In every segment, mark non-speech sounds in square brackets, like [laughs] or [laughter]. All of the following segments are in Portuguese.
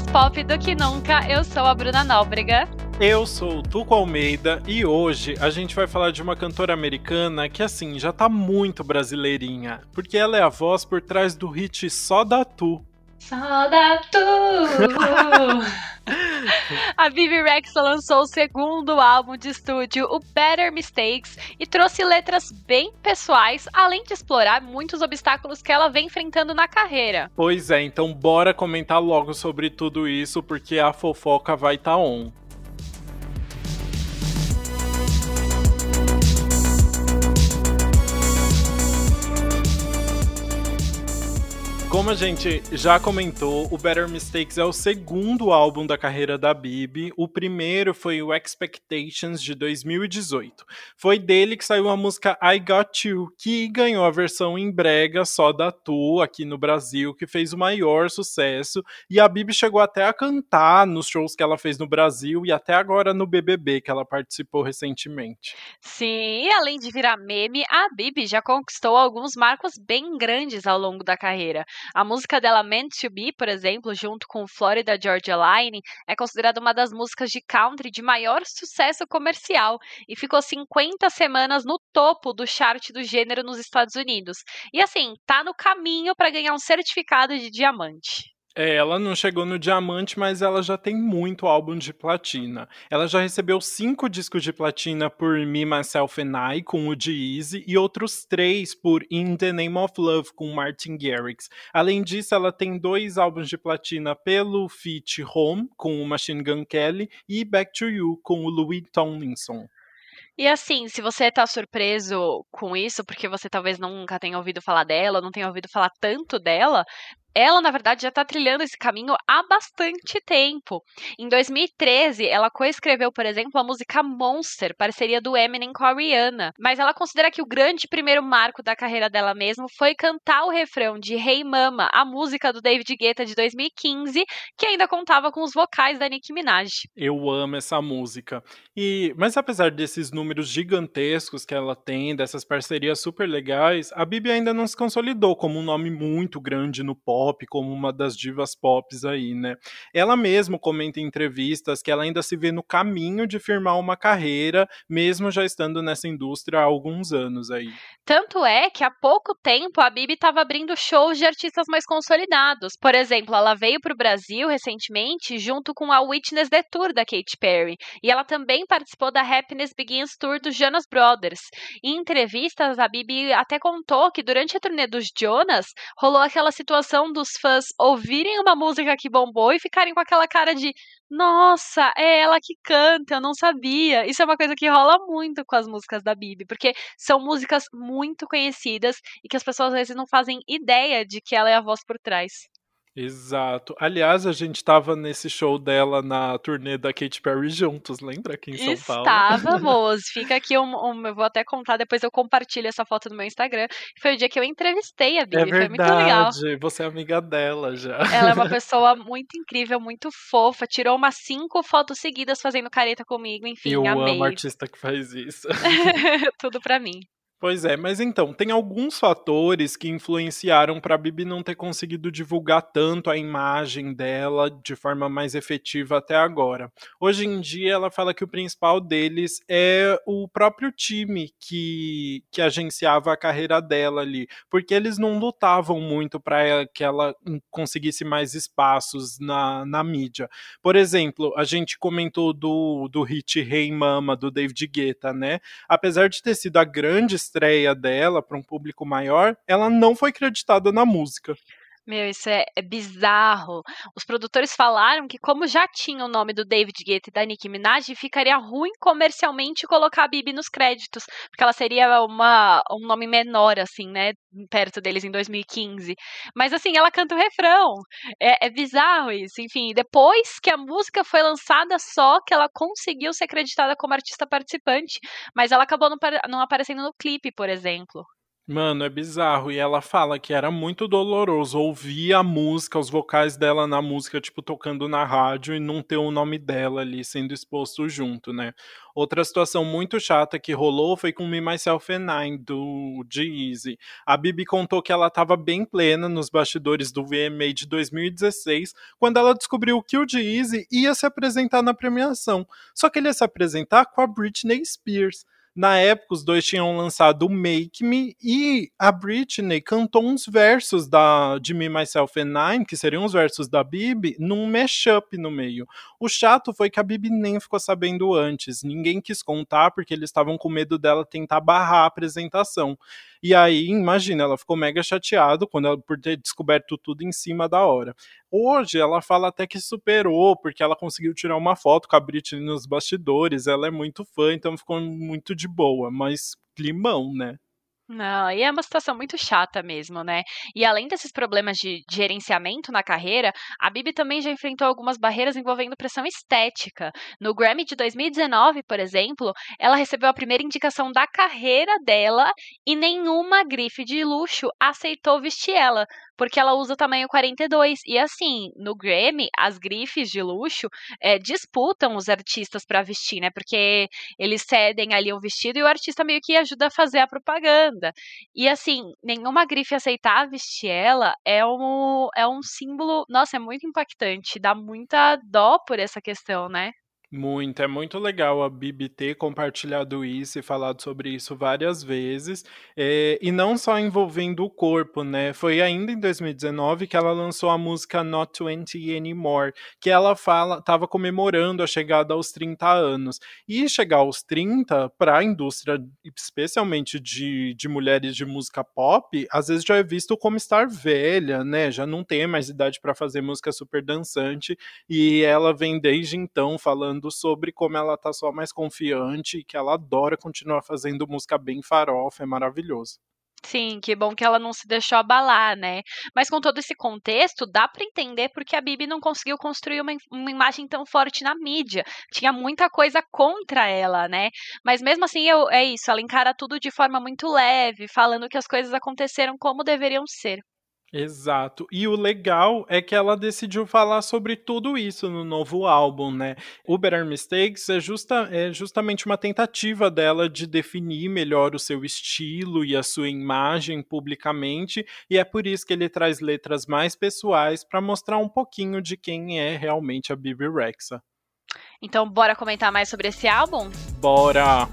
pop do que nunca. Eu sou a Bruna Nóbrega. Eu sou o Tuco Almeida e hoje a gente vai falar de uma cantora americana que, assim, já tá muito brasileirinha, porque ela é a voz por trás do hit Só da Tu. Tu! [laughs] A Bibi Rexa lançou o segundo álbum de estúdio, o Better Mistakes, e trouxe letras bem pessoais, além de explorar muitos obstáculos que ela vem enfrentando na carreira. Pois é, então bora comentar logo sobre tudo isso, porque a fofoca vai estar tá on. Como a gente já comentou, o Better Mistakes é o segundo álbum da carreira da Bibi. O primeiro foi o Expectations de 2018. Foi dele que saiu a música I Got You, que ganhou a versão em brega só da Tu aqui no Brasil, que fez o maior sucesso. E a Bibi chegou até a cantar nos shows que ela fez no Brasil e até agora no BBB que ela participou recentemente. Sim, e além de virar meme, a Bibi já conquistou alguns marcos bem grandes ao longo da carreira. A música dela Meant to Be, por exemplo, junto com Florida Georgia Line, é considerada uma das músicas de country de maior sucesso comercial e ficou 50 semanas no topo do chart do gênero nos Estados Unidos. E assim, tá no caminho para ganhar um certificado de diamante. É, ela não chegou no diamante, mas ela já tem muito álbum de platina. Ela já recebeu cinco discos de platina por Me, Myself and I, com o G-Eazy, e outros três por In the Name of Love, com Martin Garrix. Além disso, ela tem dois álbuns de platina pelo feat Home, com o Machine Gun Kelly, e Back to You, com o Louis Tomlinson. E assim, se você tá surpreso com isso, porque você talvez nunca tenha ouvido falar dela, não tenha ouvido falar tanto dela, ela, na verdade, já está trilhando esse caminho há bastante tempo. Em 2013, ela coescreveu, por exemplo, a música Monster, parceria do Eminem com a Rihanna. Mas ela considera que o grande primeiro marco da carreira dela mesmo foi cantar o refrão de Hey Mama, a música do David Guetta de 2015, que ainda contava com os vocais da Nicki Minaj. Eu amo essa música. E, mas apesar desses números gigantescos que ela tem, dessas parcerias super legais, a Bibi ainda não se consolidou como um nome muito grande no pop pop, como uma das divas pop aí, né? Ela mesma comenta em entrevistas que ela ainda se vê no caminho de firmar uma carreira, mesmo já estando nessa indústria há alguns anos aí. Tanto é que há pouco tempo a Bibi estava abrindo shows de artistas mais consolidados. Por exemplo, ela veio para o Brasil recentemente junto com a Witness The Tour da Katy Perry. E ela também participou da Happiness Begins Tour dos Jonas Brothers. Em entrevistas, a Bibi até contou que durante a turnê dos Jonas rolou aquela situação dos fãs ouvirem uma música que bombou e ficarem com aquela cara de nossa, é ela que canta, eu não sabia. Isso é uma coisa que rola muito com as músicas da Bibi, porque são músicas muito conhecidas e que as pessoas às vezes não fazem ideia de que ela é a voz por trás. Exato. Aliás, a gente estava nesse show dela na turnê da Katy Perry juntos, lembra aqui em São Paulo? Estávamos. [laughs] Fica aqui um, um, eu vou até contar, depois eu compartilho essa foto no meu Instagram. Foi o dia que eu entrevistei a Bibi, é foi muito legal. Você é amiga dela já. Ela é uma [laughs] pessoa muito incrível, muito fofa. Tirou umas cinco fotos seguidas fazendo careta comigo, enfim, eu amei. Eu amo artista que faz isso. [laughs] Tudo pra mim. Pois é, mas então, tem alguns fatores que influenciaram para a Bibi não ter conseguido divulgar tanto a imagem dela de forma mais efetiva até agora. Hoje em dia, ela fala que o principal deles é o próprio time que, que agenciava a carreira dela ali, porque eles não lutavam muito para que ela conseguisse mais espaços na, na mídia. Por exemplo, a gente comentou do, do hit Hey Mama, do David Guetta, né? Apesar de ter sido a grande estreia dela para um público maior, ela não foi creditada na música. Meu, isso é, é, bizarro. Os produtores falaram que, como já tinha o nome do David Guetta e da Nicki Minaj, ficaria ruim comercialmente colocar a Bibi nos créditos, porque ela seria uma, um nome menor, assim, né, perto deles em 2015. Mas, assim, ela canta o refrão. É, é bizarro isso. Enfim, depois que a música foi lançada, só que ela conseguiu ser acreditada como artista participante, mas ela acabou não, não aparecendo no clipe, por exemplo. Mano, é bizarro. E ela fala que era muito doloroso ouvir a música, os vocais dela na música, tipo, tocando na rádio e não ter o nome dela ali sendo exposto junto, né? Outra situação muito chata que rolou foi com Me, Myself and I, do G-Eazy. A Bibi contou que ela estava bem plena nos bastidores do VMA de 2016, quando ela descobriu que o G-Eazy ia se apresentar na premiação. Só que ele ia se apresentar com a Britney Spears. Na época, os dois tinham lançado Make Me e a Britney cantou uns versos da, de Me, Myself and Nine, que seriam os versos da Bibi, num mashup no meio. O chato foi que a Bibi nem ficou sabendo antes. Ninguém quis contar porque eles estavam com medo dela tentar barrar a apresentação. E aí, imagina, ela ficou mega chateada quando ela, por ter descoberto tudo em cima da hora. Hoje ela fala até que superou, porque ela conseguiu tirar uma foto com a Britney nos bastidores. Ela é muito fã, então ficou muito de boa, mas climão, né? Não, e é uma situação muito chata mesmo, né? E além desses problemas de, gerenciamento na carreira, a Bibi também já enfrentou algumas barreiras envolvendo pressão estética. No Grammy de 2019, por exemplo, ela recebeu a primeira indicação da carreira dela e nenhuma grife de luxo aceitou vestir ela, porque ela usa o tamanho 42. E assim, no Grammy, as grifes de luxo é, disputam os artistas para vestir, né? Porque eles cedem ali o vestido e o artista meio que ajuda a fazer a propaganda. E assim, nenhuma grife aceitar vestir ela é um, é um símbolo, nossa, é muito impactante, dá muita dó por essa questão, né? Muito, é muito legal a Bibi ter compartilhado isso e falado sobre isso várias vezes, é, e não só envolvendo o corpo, né? Foi ainda em 2019 que ela lançou a música Not 20 Anymore, que ela fala, estava comemorando a chegada aos 30 anos. E chegar aos 30, para a indústria, especialmente de, de mulheres de música pop, às vezes já é visto como estar velha, né? Já não tem mais idade para fazer música super dançante, e ela vem desde então falando falando sobre como ela tá só mais confiante e que ela adora continuar fazendo música bem farofa, é maravilhoso. Sim, que bom que ela não se deixou abalar, né? Mas com todo esse contexto, dá para entender porque a Bibi não conseguiu construir uma, uma, imagem tão forte na mídia. Tinha muita coisa contra ela, né? Mas mesmo assim, eu, é isso, ela encara tudo de forma muito leve, falando que as coisas aconteceram como deveriam ser. Exato. E o legal é que ela decidiu falar sobre tudo isso no novo álbum, né? O Better Mistakes é, justa, é justamente uma tentativa dela de definir melhor o seu estilo e a sua imagem publicamente, e é por isso que ele traz letras mais pessoais para mostrar um pouquinho de quem é realmente a Bibi Rexa. Então, bora comentar mais sobre esse álbum? Bora!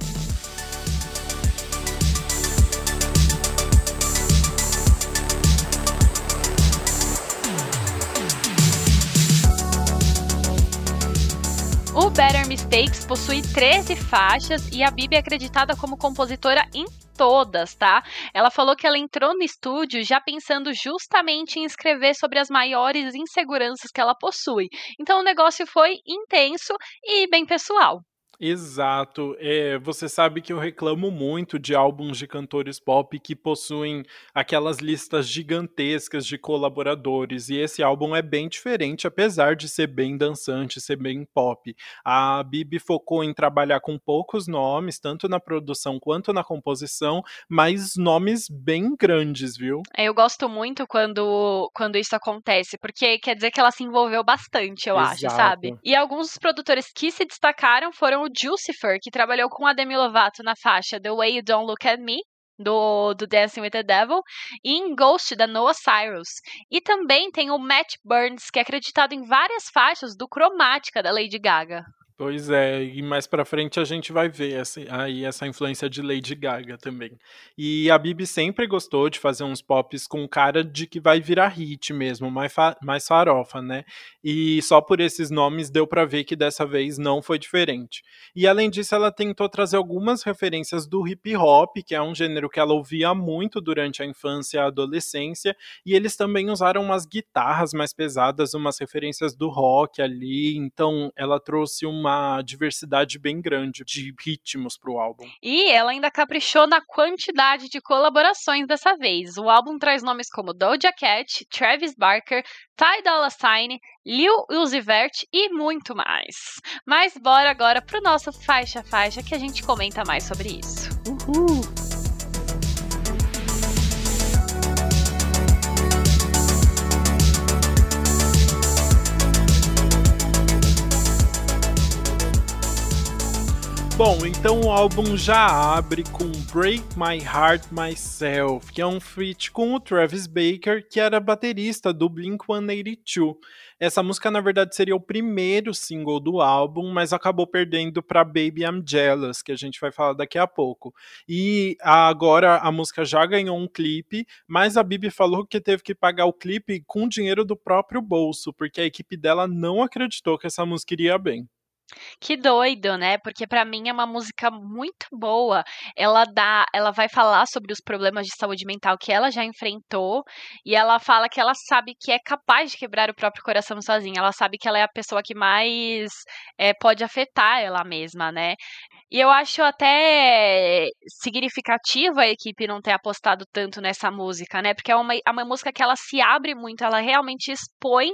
Better Mistakes possui 13 faixas e a Bibi é acreditada como compositora em todas, tá? Ela falou que ela entrou no estúdio já pensando justamente em escrever sobre as maiores inseguranças que ela possui. Então o negócio foi intenso e bem pessoal. Exato. É, você sabe que eu reclamo muito de álbuns de cantores pop que possuem aquelas listas gigantescas de colaboradores, e esse álbum é bem diferente, apesar de ser bem dançante, ser bem pop. A Bibi focou em trabalhar com poucos nomes, tanto na produção quanto na composição, mas nomes bem grandes, viu? É, eu gosto muito quando, quando isso acontece, porque quer dizer que ela se envolveu bastante, eu Exato. acho, sabe? E alguns dos produtores que se destacaram foram Jucifer, que trabalhou com a Demi Lovato na faixa The Way You Don't Look at Me, do, do Dancing with the Devil, e em Ghost, da Noah Cyrus. E também tem o Matt Burns, que é acreditado em várias faixas do Cromática, da Lady Gaga. Pois é, e mais pra frente a gente vai ver essa, aí essa influência de Lady Gaga também. E a Bibi sempre gostou de fazer uns pops com cara de que vai virar hit mesmo, mais, fa mais farofa, né? E só por esses nomes deu para ver que dessa vez não foi diferente. E além disso, ela tentou trazer algumas referências do hip hop, que é um gênero que ela ouvia muito durante a infância e a adolescência, e eles também usaram umas guitarras mais pesadas, umas referências do rock ali, então ela trouxe uma uma diversidade bem grande de ritmos para o álbum. E ela ainda caprichou na quantidade de colaborações dessa vez. O álbum traz nomes como Doja Cat, Travis Barker, Ty Dolla Sign, Lil Uzi Vert e muito mais. Mas bora agora pro nosso faixa faixa que a gente comenta mais sobre isso. Uhul! Bom, então o álbum já abre com Break My Heart Myself, que é um feat com o Travis Baker, que era baterista do Blink-182. Essa música, na verdade, seria o primeiro single do álbum, mas acabou perdendo para Baby I'm Jealous, que a gente vai falar daqui a pouco. E agora a música já ganhou um clipe, mas a Bibi falou que teve que pagar o clipe com dinheiro do próprio bolso, porque a equipe dela não acreditou que essa música iria bem. Que doido, né? Porque para mim é uma música muito boa. Ela dá, ela vai falar sobre os problemas de saúde mental que ela já enfrentou e ela fala que ela sabe que é capaz de quebrar o próprio coração sozinha. Ela sabe que ela é a pessoa que mais é, pode afetar ela mesma, né? E eu acho até significativo a equipe não ter apostado tanto nessa música, né? Porque é uma, é uma música que ela se abre muito, ela realmente expõe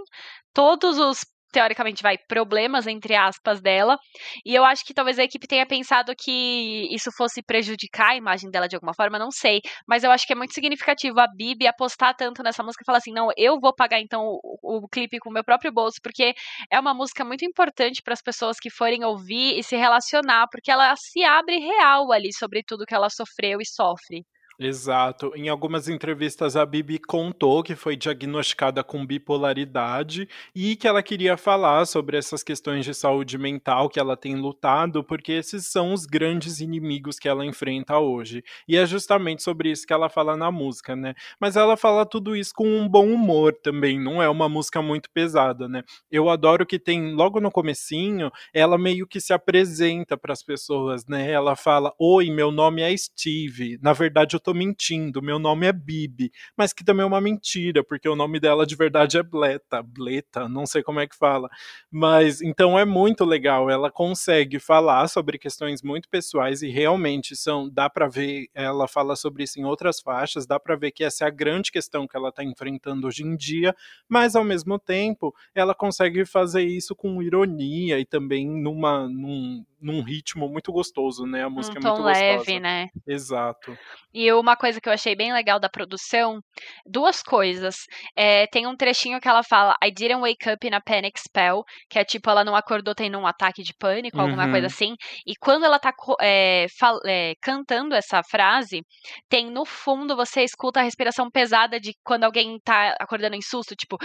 todos os teoricamente vai problemas entre aspas dela. E eu acho que talvez a equipe tenha pensado que isso fosse prejudicar a imagem dela de alguma forma, não sei, mas eu acho que é muito significativo a Bibi apostar tanto nessa música e falar assim: "Não, eu vou pagar então o, o clipe com o meu próprio bolso", porque é uma música muito importante para as pessoas que forem ouvir e se relacionar, porque ela se abre real ali sobre tudo que ela sofreu e sofre. Exato. Em algumas entrevistas, a Bibi contou que foi diagnosticada com bipolaridade e que ela queria falar sobre essas questões de saúde mental que ela tem lutado, porque esses são os grandes inimigos que ela enfrenta hoje. E é justamente sobre isso que ela fala na música, né? Mas ela fala tudo isso com um bom humor também, não é uma música muito pesada, né? Eu adoro que tem logo no comecinho, ela meio que se apresenta para as pessoas, né? Ela fala: "Oi, meu nome é Steve. Na verdade, eu tô mentindo, meu nome é Bibi, mas que também é uma mentira, porque o nome dela de verdade é Bleta, Bleta, não sei como é que fala. Mas então é muito legal, ela consegue falar sobre questões muito pessoais e realmente são, dá para ver, ela fala sobre isso em outras faixas, dá para ver que essa é a grande questão que ela está enfrentando hoje em dia, mas ao mesmo tempo, ela consegue fazer isso com ironia e também numa num, num ritmo muito gostoso, né? A música um é muito leve, gostosa. né? Exato. E uma coisa que eu achei bem legal da produção, duas coisas. É, tem um trechinho que ela fala, I didn't wake up in a panic spell, que é tipo, ela não acordou tendo um ataque de pânico, alguma coisa uhum. assim. E quando ela tá é, é, cantando essa frase, tem no fundo, você escuta a respiração pesada de quando alguém tá acordando em susto, tipo,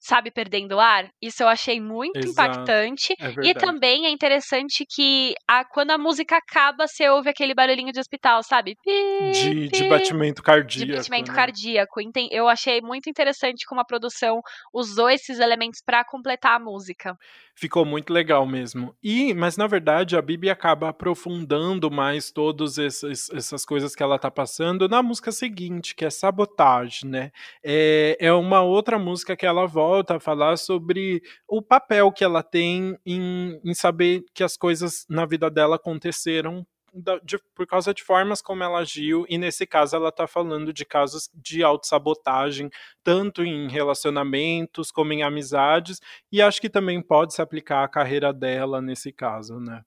sabe, perdendo ar. Isso eu achei muito Exato. impactante. É e também é interessante que a, quando a música acaba, você ouve aquele barulhinho de hospital, sabe? de, de batimento cardíaco. De batimento né? cardíaco. Eu achei muito interessante como a produção usou esses elementos para completar a música. Ficou muito legal mesmo. E, mas na verdade, a Bibi acaba aprofundando mais todas essas coisas que ela tá passando na música seguinte, que é Sabotage, né? É, é uma outra música que ela volta a falar sobre o papel que ela tem em, em saber que as coisas na vida dela aconteceram de, por causa de formas como ela agiu, e nesse caso ela está falando de casos de autossabotagem, tanto em relacionamentos como em amizades, e acho que também pode se aplicar à carreira dela nesse caso, né?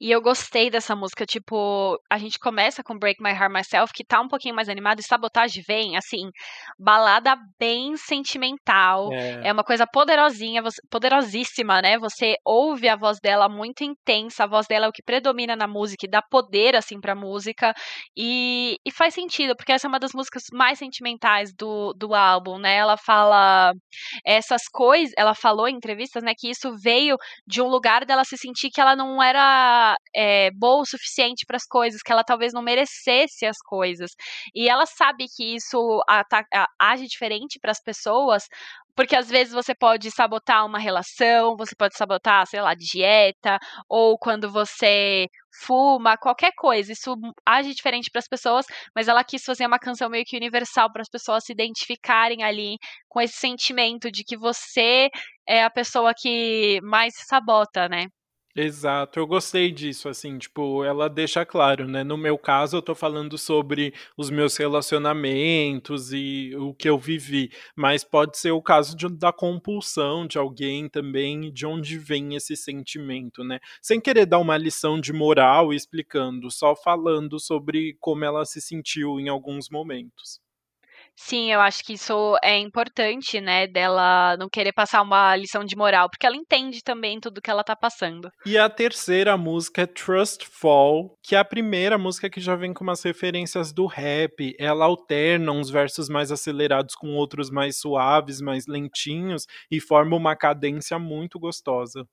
E eu gostei dessa música, tipo, a gente começa com Break My Heart Myself, que tá um pouquinho mais animado, e Sabotage vem, assim, balada bem sentimental. É, é uma coisa poderosinha, poderosíssima, né? Você ouve a voz dela muito intensa, a voz dela é o que predomina na música e dá poder, assim, pra música. E, e faz sentido, porque essa é uma das músicas mais sentimentais do, do álbum, né? Ela fala essas coisas, ela falou em entrevistas, né, que isso veio de um lugar dela se sentir que ela não era é, boa o suficiente para as coisas, que ela talvez não merecesse as coisas. E ela sabe que isso age diferente para as pessoas, porque às vezes você pode sabotar uma relação, você pode sabotar, sei lá, dieta, ou quando você fuma, qualquer coisa. Isso age diferente para as pessoas, mas ela quis fazer uma canção meio que universal para as pessoas se identificarem ali com esse sentimento de que você é a pessoa que mais se sabota, né? Exato, eu gostei disso, assim, tipo, ela deixa claro, né? No meu caso, eu tô falando sobre os meus relacionamentos e o que eu vivi, mas pode ser o caso de, da compulsão de alguém também, de onde vem esse sentimento, né? Sem querer dar uma lição de moral explicando, só falando sobre como ela se sentiu em alguns momentos. Sim, eu acho que isso é importante, né, dela não querer passar uma lição de moral, porque ela entende também tudo que ela tá passando. E a terceira música é Trust Fall, que é a primeira música que já vem com umas referências do rap. Ela alterna uns versos mais acelerados com outros mais suaves, mais lentinhos e forma uma cadência muito gostosa.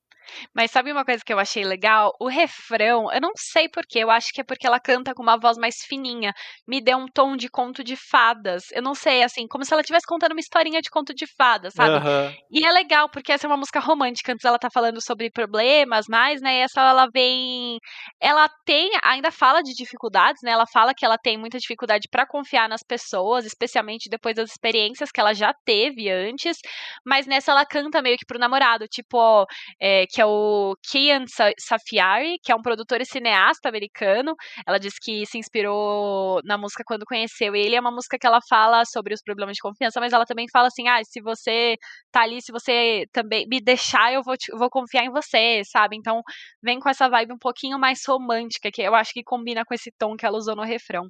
Mas sabe uma coisa que eu achei legal? O refrão, eu não sei porquê, eu acho que é porque ela canta com uma voz mais fininha. Me deu um tom de conto de fadas. Eu não sei, assim, como se ela estivesse contando uma historinha de conto de fadas, sabe? Aham. E é legal, porque essa é uma música romântica. Antes ela tá falando sobre problemas, mais, né? E essa ela vem. Ela tem, ainda fala de dificuldades, né? Ela fala que ela tem muita dificuldade pra confiar nas pessoas, especialmente depois das experiências que ela já teve antes. Mas nessa ela canta meio que pro namorado, tipo, ó, é, que é o Kian Sa- Safiari, que é um produtor e cineasta americano. Ela disse que se inspirou na música quando conheceu ele. É uma música que ela fala sobre os problemas de confiança, mas ela também fala assim: ah, se você tá ali, se você também me deixar, eu vou, te- vou confiar em você, sabe? Então vem com essa vibe um pouquinho mais romântica, que eu acho que combina com esse tom que ela usou no refrão.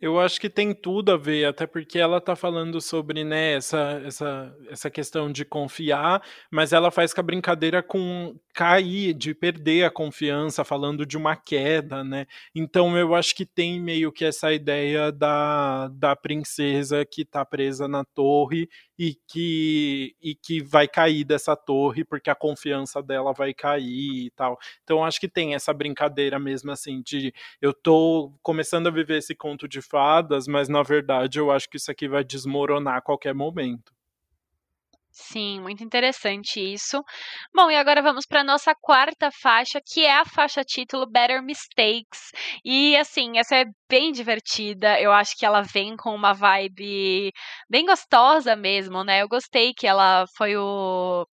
Eu acho que tem tudo a ver, até porque ela tá falando sobre, né, essa, essa, essa questão de confiar, mas ela faz com a brincadeira com cair, de perder a confiança, falando de uma queda, né? Então eu acho que tem meio que essa ideia da, da princesa que tá presa na torre e que, e que vai cair dessa torre porque a confiança dela vai cair e tal. Então acho que tem essa brincadeira mesmo assim de eu tô começando a viver esse conto de fadas, mas na verdade eu acho que isso aqui vai desmoronar a qualquer momento. Sim, muito interessante isso. Bom, e agora vamos para nossa quarta faixa, que é a faixa título Better Mistakes. E assim, essa é bem divertida. Eu acho que ela vem com uma vibe bem gostosa mesmo, né? Eu gostei que ela foi o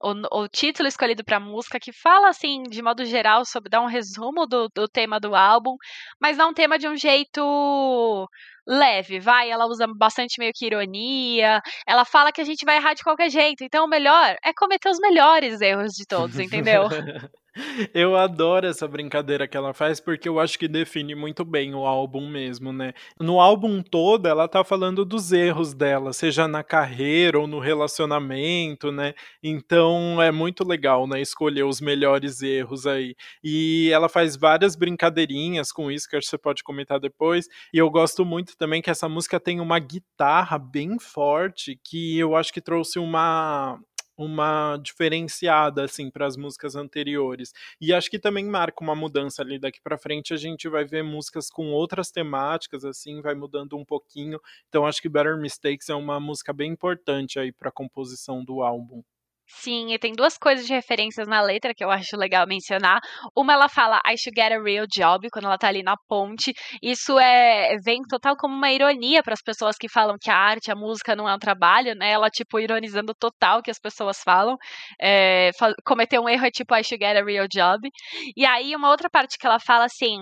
o, o título escolhido para a música que fala assim, de modo geral, sobre dar um resumo do, do tema do álbum, mas dá um tema de um jeito leve, vai, ela usa bastante meio que ironia, ela fala que a gente vai errar de qualquer jeito, então o melhor é cometer os melhores erros de todos, entendeu? [laughs] Eu adoro essa brincadeira que ela faz porque eu acho que define muito bem o álbum mesmo, né? No álbum todo ela tá falando dos erros dela, seja na carreira ou no relacionamento, né? Então é muito legal, né? Escolher os melhores erros aí. E ela faz várias brincadeirinhas com isso que acho que você pode comentar depois. E eu gosto muito também que essa música tem uma guitarra bem forte que eu acho que trouxe uma uma diferenciada assim para as músicas anteriores. E acho que também marca uma mudança ali daqui para frente, a gente vai ver músicas com outras temáticas assim, vai mudando um pouquinho. Então acho que Better Mistakes é uma música bem importante aí para a composição do álbum. Sim, e tem duas coisas de referências na letra que eu acho legal mencionar. Uma, ela fala I should get a real job quando ela tá ali na ponte. Isso é vem total como uma ironia para as pessoas que falam que a arte, a música não é um trabalho, né? Ela, tipo, ironizando total que as pessoas falam. É, cometer um erro é tipo I should get a real job. E aí, uma outra parte que ela fala assim.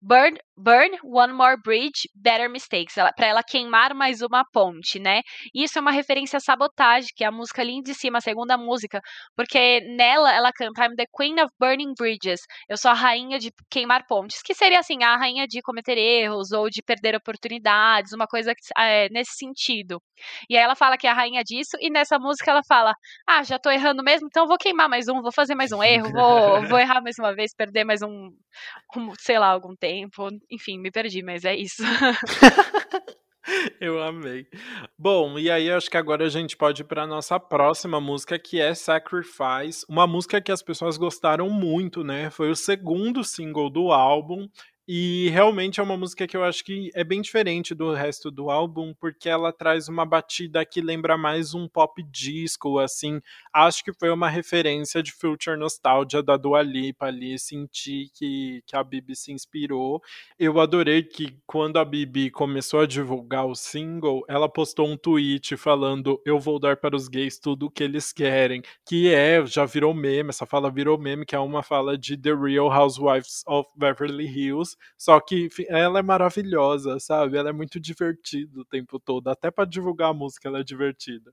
Burn, burn one more bridge, better mistakes. Ela, pra ela queimar mais uma ponte, né? Isso é uma referência a sabotagem, que é a música ali de cima, a segunda música. Porque nela ela canta I'm the Queen of Burning Bridges. Eu sou a rainha de queimar pontes. Que seria assim, a rainha de cometer erros ou de perder oportunidades, uma coisa é, nesse sentido. E aí ela fala que é a rainha disso, e nessa música ela fala: Ah, já tô errando mesmo, então vou queimar mais um, vou fazer mais um erro, vou, vou errar mais uma vez, perder mais um, um sei lá, algum tempo. Enfim, me perdi, mas é isso. [laughs] Eu amei. Bom, e aí acho que agora a gente pode ir para nossa próxima música, que é Sacrifice, uma música que as pessoas gostaram muito, né? Foi o segundo single do álbum. E realmente é uma música que eu acho que é bem diferente do resto do álbum, porque ela traz uma batida que lembra mais um pop disco, assim. Acho que foi uma referência de Future Nostalgia da Dua Lipa ali, senti que, que a Bibi se inspirou. Eu adorei que quando a Bibi começou a divulgar o single, ela postou um tweet falando: Eu vou dar para os gays tudo o que eles querem. Que é, já virou meme, essa fala virou meme, que é uma fala de The Real Housewives of Beverly Hills. Só que ela é maravilhosa, sabe? Ela é muito divertida o tempo todo. Até para divulgar a música, ela é divertida.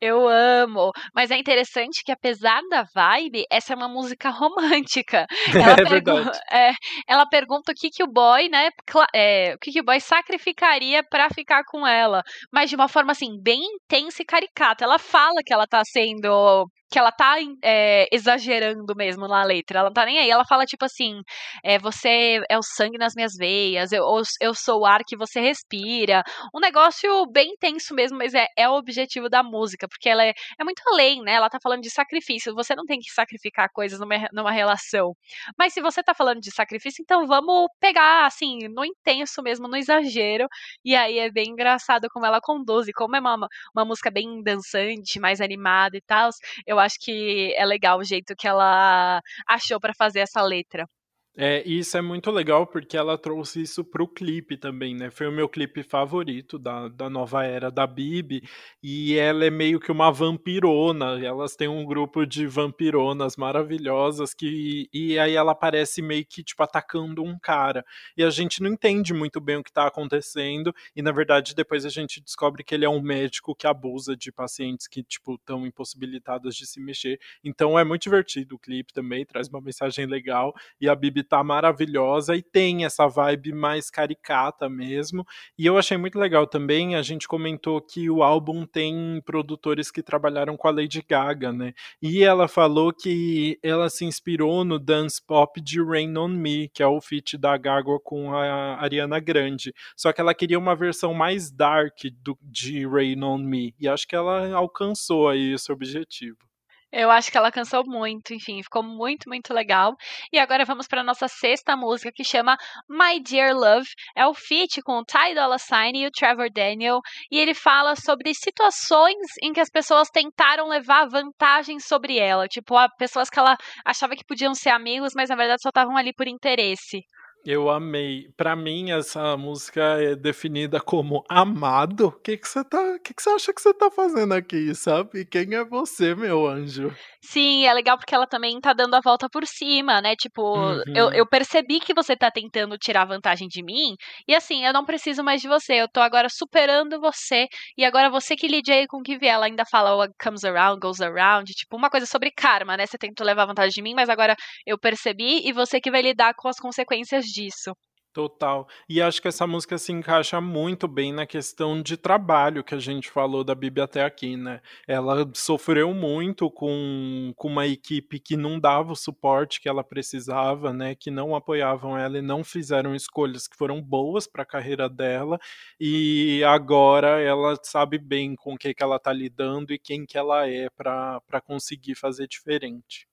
Eu amo, mas é interessante que apesar da vibe, essa é uma música romântica. [laughs] Ela, É pergu [laughs] é, ela pergunta o que que o boy, né, eh, o que que o boy sacrificaria pra ficar com ela, mas de uma forma, assim, bem intensa e caricata. Ela fala que ela tá sendo que ela tá, eh, exagerando mesmo na letra, ela não tá nem aí. Ela fala tipo assim, eh, "Você é o sangue nas minhas veias, eu eu sou o ar que você respira", um negócio bem intenso mesmo, mas é é o objetivo da música, porque ela é é muito além, né, ela tá falando de sacrifício, você não tem que sacrificar coisas numa numa relação. Mas se você tá falando de sacrifício, então vamos pegar, assim, no intenso mesmo, no exagero, e aí é bem engraçado como ela conduz e como é uma uma música bem dançante, mais animada e tals, eu acho que é legal o jeito que ela achou pra fazer essa letra. É, isso é muito legal, porque ela trouxe isso para o clipe também, né, foi o meu clipe favorito da da nova era da Bibi, e ela é meio que uma vampirona, elas têm um grupo de vampironas maravilhosas que e aí ela aparece meio que, tipo, atacando um cara, e a gente não entende muito bem o que tá acontecendo, e na verdade depois a gente descobre que ele é um médico que abusa de pacientes que, tipo, estão impossibilitados de se mexer. Então é muito divertido o clipe também, traz uma mensagem legal, e a Bibi tá maravilhosa e tem essa vibe mais caricata mesmo. E eu achei muito legal também, a gente comentou que o álbum tem produtores que trabalharam com a Lady Gaga, né, e ela falou que ela se inspirou no dance pop de Rain on Me, que é o feat da Gaga com a Ariana Grande, só que ela queria uma versão mais dark do de Rain on Me, e acho que ela alcançou aí esse objetivo. Eu acho que ela alcançou muito, enfim, ficou muito, muito legal. E agora vamos pra nossa sexta música que chama My Dear Love, é o feat com o Ty Dolla $ign e o Trevor Daniel, e ele fala sobre situações em que as pessoas tentaram levar vantagem sobre ela, tipo, pessoas que ela achava que podiam ser amigos, mas na verdade só estavam ali por interesse. Eu amei. Pra mim essa música é definida como amado? Que que você tá que que você acha que você tá fazendo aqui, sabe? Quem é você, meu anjo? Sim, é legal porque ela também tá dando a volta por cima, né, tipo, eu Uhum. eu percebi que você tá tentando tirar vantagem de mim, e assim, eu não preciso mais de você, eu tô agora superando você, e agora você que lide aí com o que vier. Ela ainda fala: "What comes around goes around", tipo uma coisa sobre karma, né, você tentou levar vantagem de mim, mas agora eu percebi e você que vai lidar com as consequências disso. Total. E acho que essa música se encaixa muito bem na questão de trabalho que a gente falou da Bibi até aqui, né. Ela sofreu muito com com uma equipe que não dava o suporte que ela precisava, né, que não apoiavam ela e não fizeram escolhas que foram boas pra carreira dela, e agora ela sabe bem com o que que ela tá lidando e quem que ela é pra conseguir fazer diferente.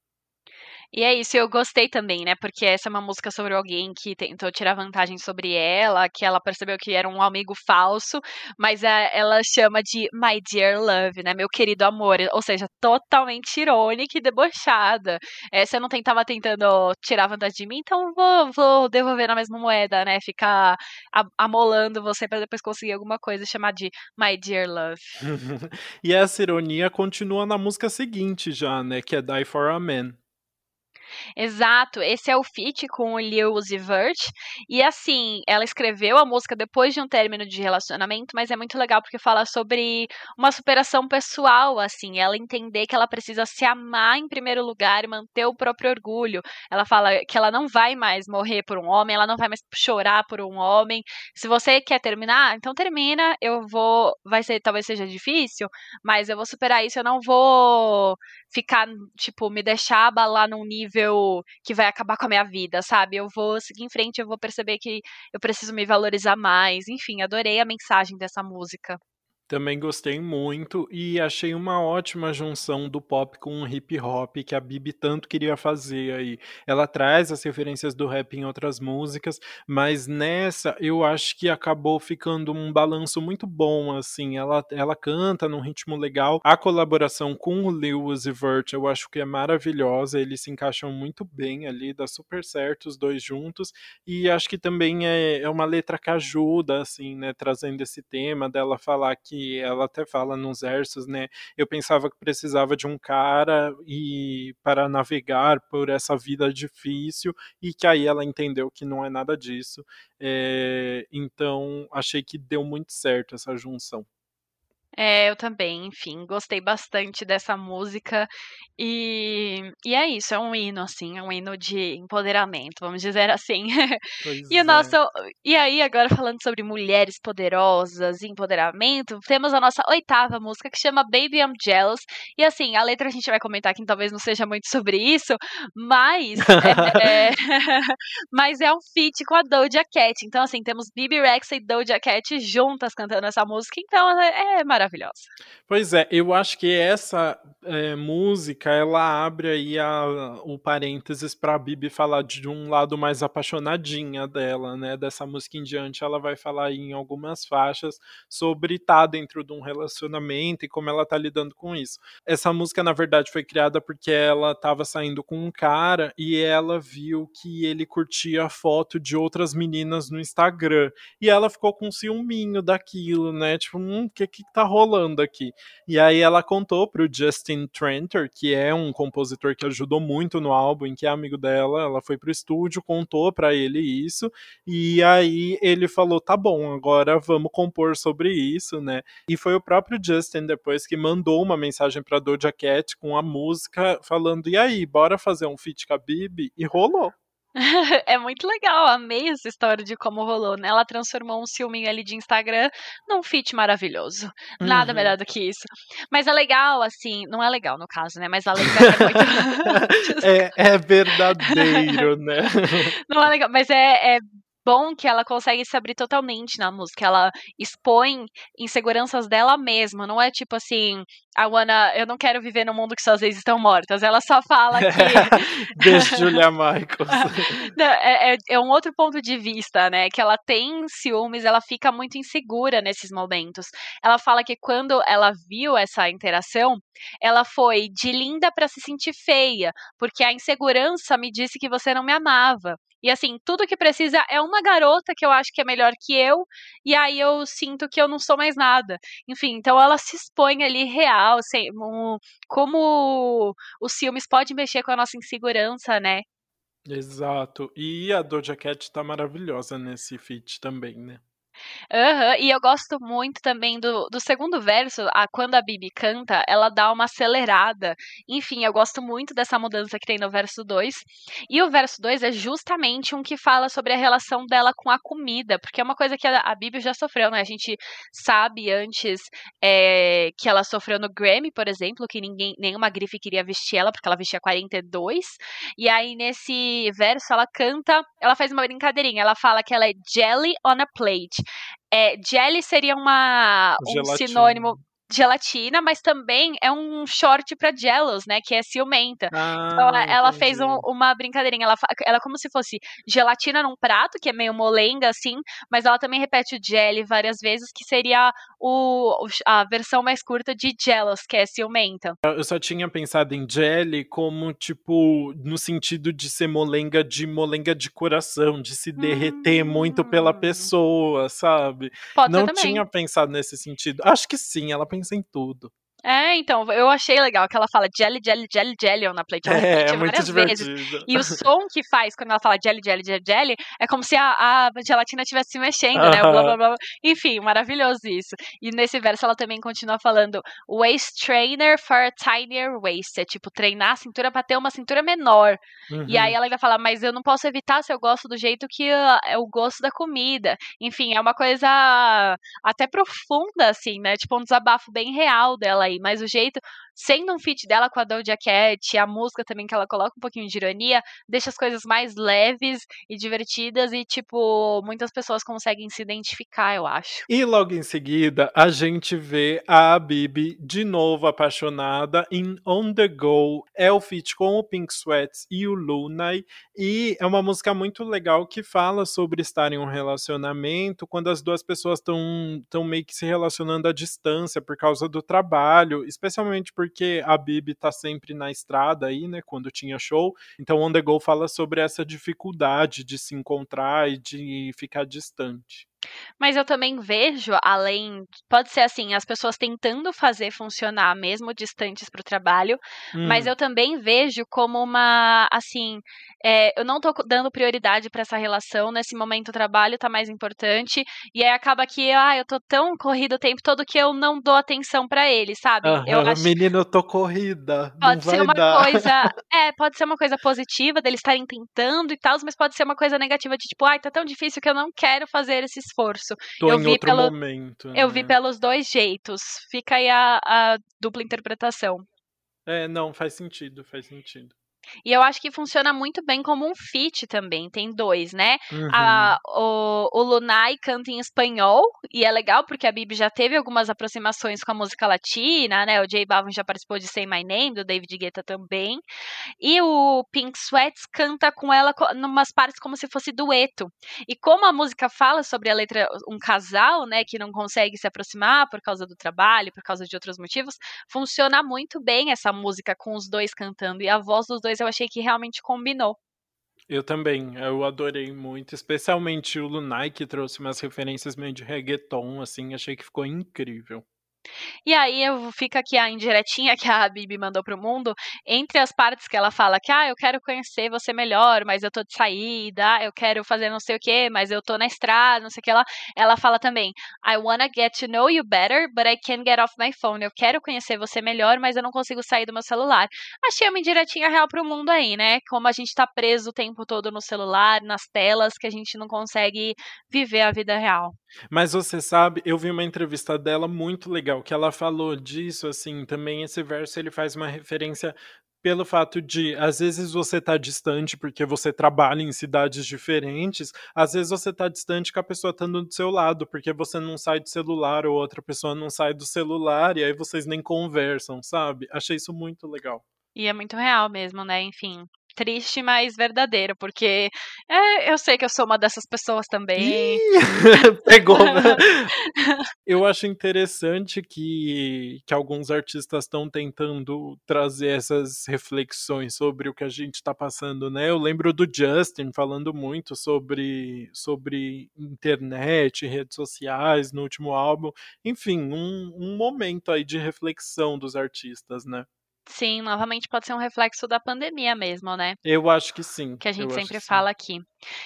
E é isso, eu gostei também, né, porque essa é uma música sobre alguém que tentou tirar vantagem sobre ela, que ela percebeu que era um amigo falso, mas, eh, ela chama de My Dear Love, né, meu querido amor, ou seja, totalmente irônica e debochada. Eh, você não tentava tentando tirar vantagem de mim, então vou vou devolver na mesma moeda, né, ficar a amolando você pra depois conseguir alguma coisa e chamar de My Dear Love. [laughs] E essa ironia continua na música seguinte já, né, que é Die for a Man. Exato, esse é o feat com o Lil Uzi Vert, e assim, ela escreveu a música depois de um término de relacionamento, mas é muito legal porque fala sobre uma superação pessoal, assim, ela entender que ela precisa se amar em primeiro lugar e manter o próprio orgulho. Ela fala que ela não vai mais morrer por um homem, ela não vai mais chorar por um homem. Se você quer terminar, então termina, eu vou vai ser talvez seja difícil, mas eu vou superar isso, eu não vou ficar, tipo, me deixar abalar num nível que vai acabar com a minha vida, sabe. Eu vou seguir em frente, eu vou perceber que eu preciso me valorizar mais, enfim, adorei a mensagem dessa música. Também gostei muito e achei uma ótima junção do pop com o hip hop que a Bibi tanto queria fazer aí. Ela traz as referências do rap em outras músicas, mas nessa eu acho que acabou ficando um balanço muito bom, assim, ela ela canta num ritmo legal, a colaboração com o Lil Uzi Vert eu acho que é maravilhosa, eles se encaixam muito bem ali, dá super certo os 2 juntos, e acho que também é é uma letra que ajuda, assim, né, trazendo esse tema dela falar que ela até fala nos versos, né, eu pensava que precisava de um cara e para navegar por essa vida difícil, e que aí ela entendeu que não é nada disso, eh, então achei que deu muito certo essa junção. É, eu também, enfim, gostei bastante dessa música. E, e é isso, é um hino, assim, é um hino de empoderamento, vamos dizer assim. [laughs] Pois E o é. nosso. E aí, agora falando sobre mulheres poderosas e empoderamento, temos a nossa oitava música que chama Baby I'm Jealous. E assim, a letra a gente vai comentar aqui, talvez não seja muito sobre isso, mas [laughs] é, é- [laughs] mas é um feat com a Doja Cat. Então, assim, temos Bibi Rexa e Doja Cat juntas cantando essa música, então ela é maravilhosa. Pois é, eu acho que essa é, música ela abre aí a- o parênteses para a Bibi falar de um lado mais apaixonadinha dela, né? Dessa música em diante, ela vai falar em algumas faixas sobre estar dentro de um relacionamento e como ela tá lidando com isso. Essa música, na verdade, foi criada porque ela estava saindo com um cara e ela viu que ele curtia foto de outras meninas no Instagram. E ela ficou com ciúminho daquilo, né? Tipo, hum, o que que tá rolando aqui? E aí ela contou pro Justin Tranter, que é um compositor que ajudou muito no álbum, que é amigo dela, ela foi pro estúdio, contou pra ele isso, e aí ele falou: "Tá bom, agora vamos compor sobre isso", né? E foi o próprio Justin depois que mandou uma mensagem pra Doja Cat com a música falando: "E aí, bora fazer um feat com a Bibi?" E rolou. [laughs] É muito legal, amei essa história de como rolou, né? Ela transformou um ciúminho ali de Instagram num feat maravilhoso. Nada Uhum. melhor do que isso. Mas é legal, assim, não é legal no caso, né? Mas a é muito. [laughs] é, é verdadeiro, né? [laughs] Não é legal, mas é, é bom que ela consegue se abrir totalmente na música. Ela expõe inseguranças dela mesma. Não é tipo assim, I wanna, eu não quero viver num mundo que suas leis estão mortas. Ela só fala que. [laughs] Beijo, Julia Michaels. [laughs] Não, é, é- é um outro ponto de vista, né? Que ela tem ciúmes, ela fica muito insegura nesses momentos. Ela fala que quando ela viu essa interação, ela foi de linda pra se sentir feia, porque a insegurança me disse que você não me amava. E assim, tudo que precisa é uma garota que eu acho que é melhor que eu, e aí eu sinto que eu não sou mais nada. Enfim, então ela se expõe ali real, assim, um- como o ciúmes pode mexer com a nossa insegurança, né? Exato. E a Doja Cat tá maravilhosa nesse feat também, né? Aham, e eu gosto muito também do, do segundo verso, a, quando a Bibi canta, ela dá uma acelerada. Enfim, eu gosto muito dessa mudança que tem no verso 2. E o verso 2 é justamente um que fala sobre a relação dela com a comida, porque é uma coisa que a, a Bibi já sofreu, né? A gente sabe antes é, que ela sofreu no Grammy, por exemplo, que ninguém, nenhuma grife queria vestir ela, porque ela vestia 42. E aí, nesse verso, ela canta, ela faz uma brincadeirinha, ela fala que ela é jelly on a plate. É, jelly seria uma, um Gelatina. sinônimo gelatina, mas também é um short pra jealous, né, que é ciumenta. Então, Ah, ela- ela fez um- uma brincadeirinha. Ela, ela é como se fosse gelatina num prato, que é meio molenga, assim, mas ela também repete o jelly várias vezes, que seria o, a versão mais curta de jealous, que é ciumenta. Eu só tinha pensado em jelly como, tipo, no sentido de ser molenga de molenga de coração, de se derreter muito pela Hum. pessoa, sabe? Pode Não tinha pensado nesse sentido. Acho que sim, ela pensa em tudo. É, então, eu achei legal que ela fala jelly, jelly, jelly, jelly on a plate. Ela É, é muito várias vezes. divertido. E o som que faz quando ela fala jelly, jelly, jelly, jelly, é como se a, a gelatina estivesse se mexendo, né? Blá, blá, blá. Enfim, maravilhoso isso. E nesse verso ela também continua falando waist trainer for a tinier waist. É tipo, treinar a cintura pra ter uma cintura menor. E Uhum. aí ela ainda fala, mas eu não posso evitar se eu gosto do jeito que é o gosto da comida. Enfim, é uma coisa até profunda, assim, né? Tipo, um desabafo bem real dela aí. Mas o jeito, sendo um feat dela com a Doja Cat, a música também que ela coloca um pouquinho de ironia, deixa as coisas mais leves e divertidas e, tipo, muitas pessoas conseguem se identificar, eu acho. E logo em seguida, a gente vê a Bibi de novo apaixonada em On The Go. É o feat com o Pink Sweats e o Lunay. E é uma música muito legal que fala sobre estar em um relacionamento quando as duas pessoas estão meio que se relacionando à distância por causa do trabalho, especialmente porque a Bibi tá sempre na estrada aí, né, quando tinha show. Então On The Go fala sobre essa dificuldade de se encontrar e de ficar distante. Mas eu também vejo, além. Pode ser assim, as pessoas tentando fazer funcionar mesmo distantes para o trabalho, hum. mas eu também vejo como uma. Assim, é, eu não estou dando prioridade para essa relação. Nesse momento, o trabalho está mais importante. E aí acaba que, ah, eu tô tão corrido o tempo todo que eu não dou atenção para ele, sabe? Uhum, eu acho... Menino, eu tô corrida. Pode ser uma dar. coisa. [laughs] É, pode ser uma coisa positiva deles estarem tentando e tal, mas pode ser uma coisa negativa de tipo, ai, tá tão difícil que eu não quero fazer esse esforço. Tô eu em vi outro pelo, momento. Eu né? vi pelos dois jeitos. Fica aí a, a dupla interpretação. É, não, faz sentido, faz sentido. E eu acho que funciona muito bem como um feat também. Tem dois, né? Uhum. A, o, o Lunai canta em espanhol, e é legal porque a Bibi já teve algumas aproximações com a música latina, né? O J Balvin já participou de Say My Name, do David Guetta também. E o Pink Sweats canta com ela numas partes como se fosse dueto. E como a música fala sobre a letra, um casal, né, que não consegue se aproximar por causa do trabalho, por causa de outros motivos, funciona muito bem essa música com os dois cantando. E a voz dos dois eu achei que realmente combinou. Eu também, eu adorei muito, especialmente o Lunai que trouxe umas referências meio de reggaeton, assim, achei que ficou incrível. E aí fica aqui a indiretinha que a Bibi mandou pro mundo, entre as partes que ela fala que ah, eu quero conhecer você melhor, mas eu tô de saída, eu quero fazer não sei o que, mas eu tô na estrada, não sei o que lá. Ela fala também, I wanna get to know you better, but I can't get off my phone. Eu quero conhecer você melhor, mas eu não consigo sair do meu celular. Achei uma indiretinha real pro mundo aí, né? Como a gente tá preso o tempo todo no celular, nas telas, que a gente não consegue viver a vida real. Mas você sabe, eu vi uma entrevista dela muito legal, que ela falou disso, assim, também esse verso ele faz uma referência pelo fato de, às vezes você tá distante porque você trabalha em cidades diferentes, às vezes você tá distante com a pessoa estando do seu lado, porque você não sai do celular ou outra pessoa não sai do celular e aí vocês nem conversam, sabe? Achei isso muito legal. E é muito real mesmo, né? Enfim, triste, mas verdadeiro, porque é, eu sei que eu sou uma dessas pessoas também. [laughs] Pegou. Né? [laughs] eu acho interessante que, que alguns artistas estão tentando trazer essas reflexões sobre o que a gente está passando, né? Eu lembro do Justin falando muito sobre, sobre internet, redes sociais no último álbum. Enfim, um, um momento aí de reflexão dos artistas, né? Sim, novamente pode ser um reflexo da pandemia mesmo, né? Eu acho que sim. Que a gente eu sempre fala aqui.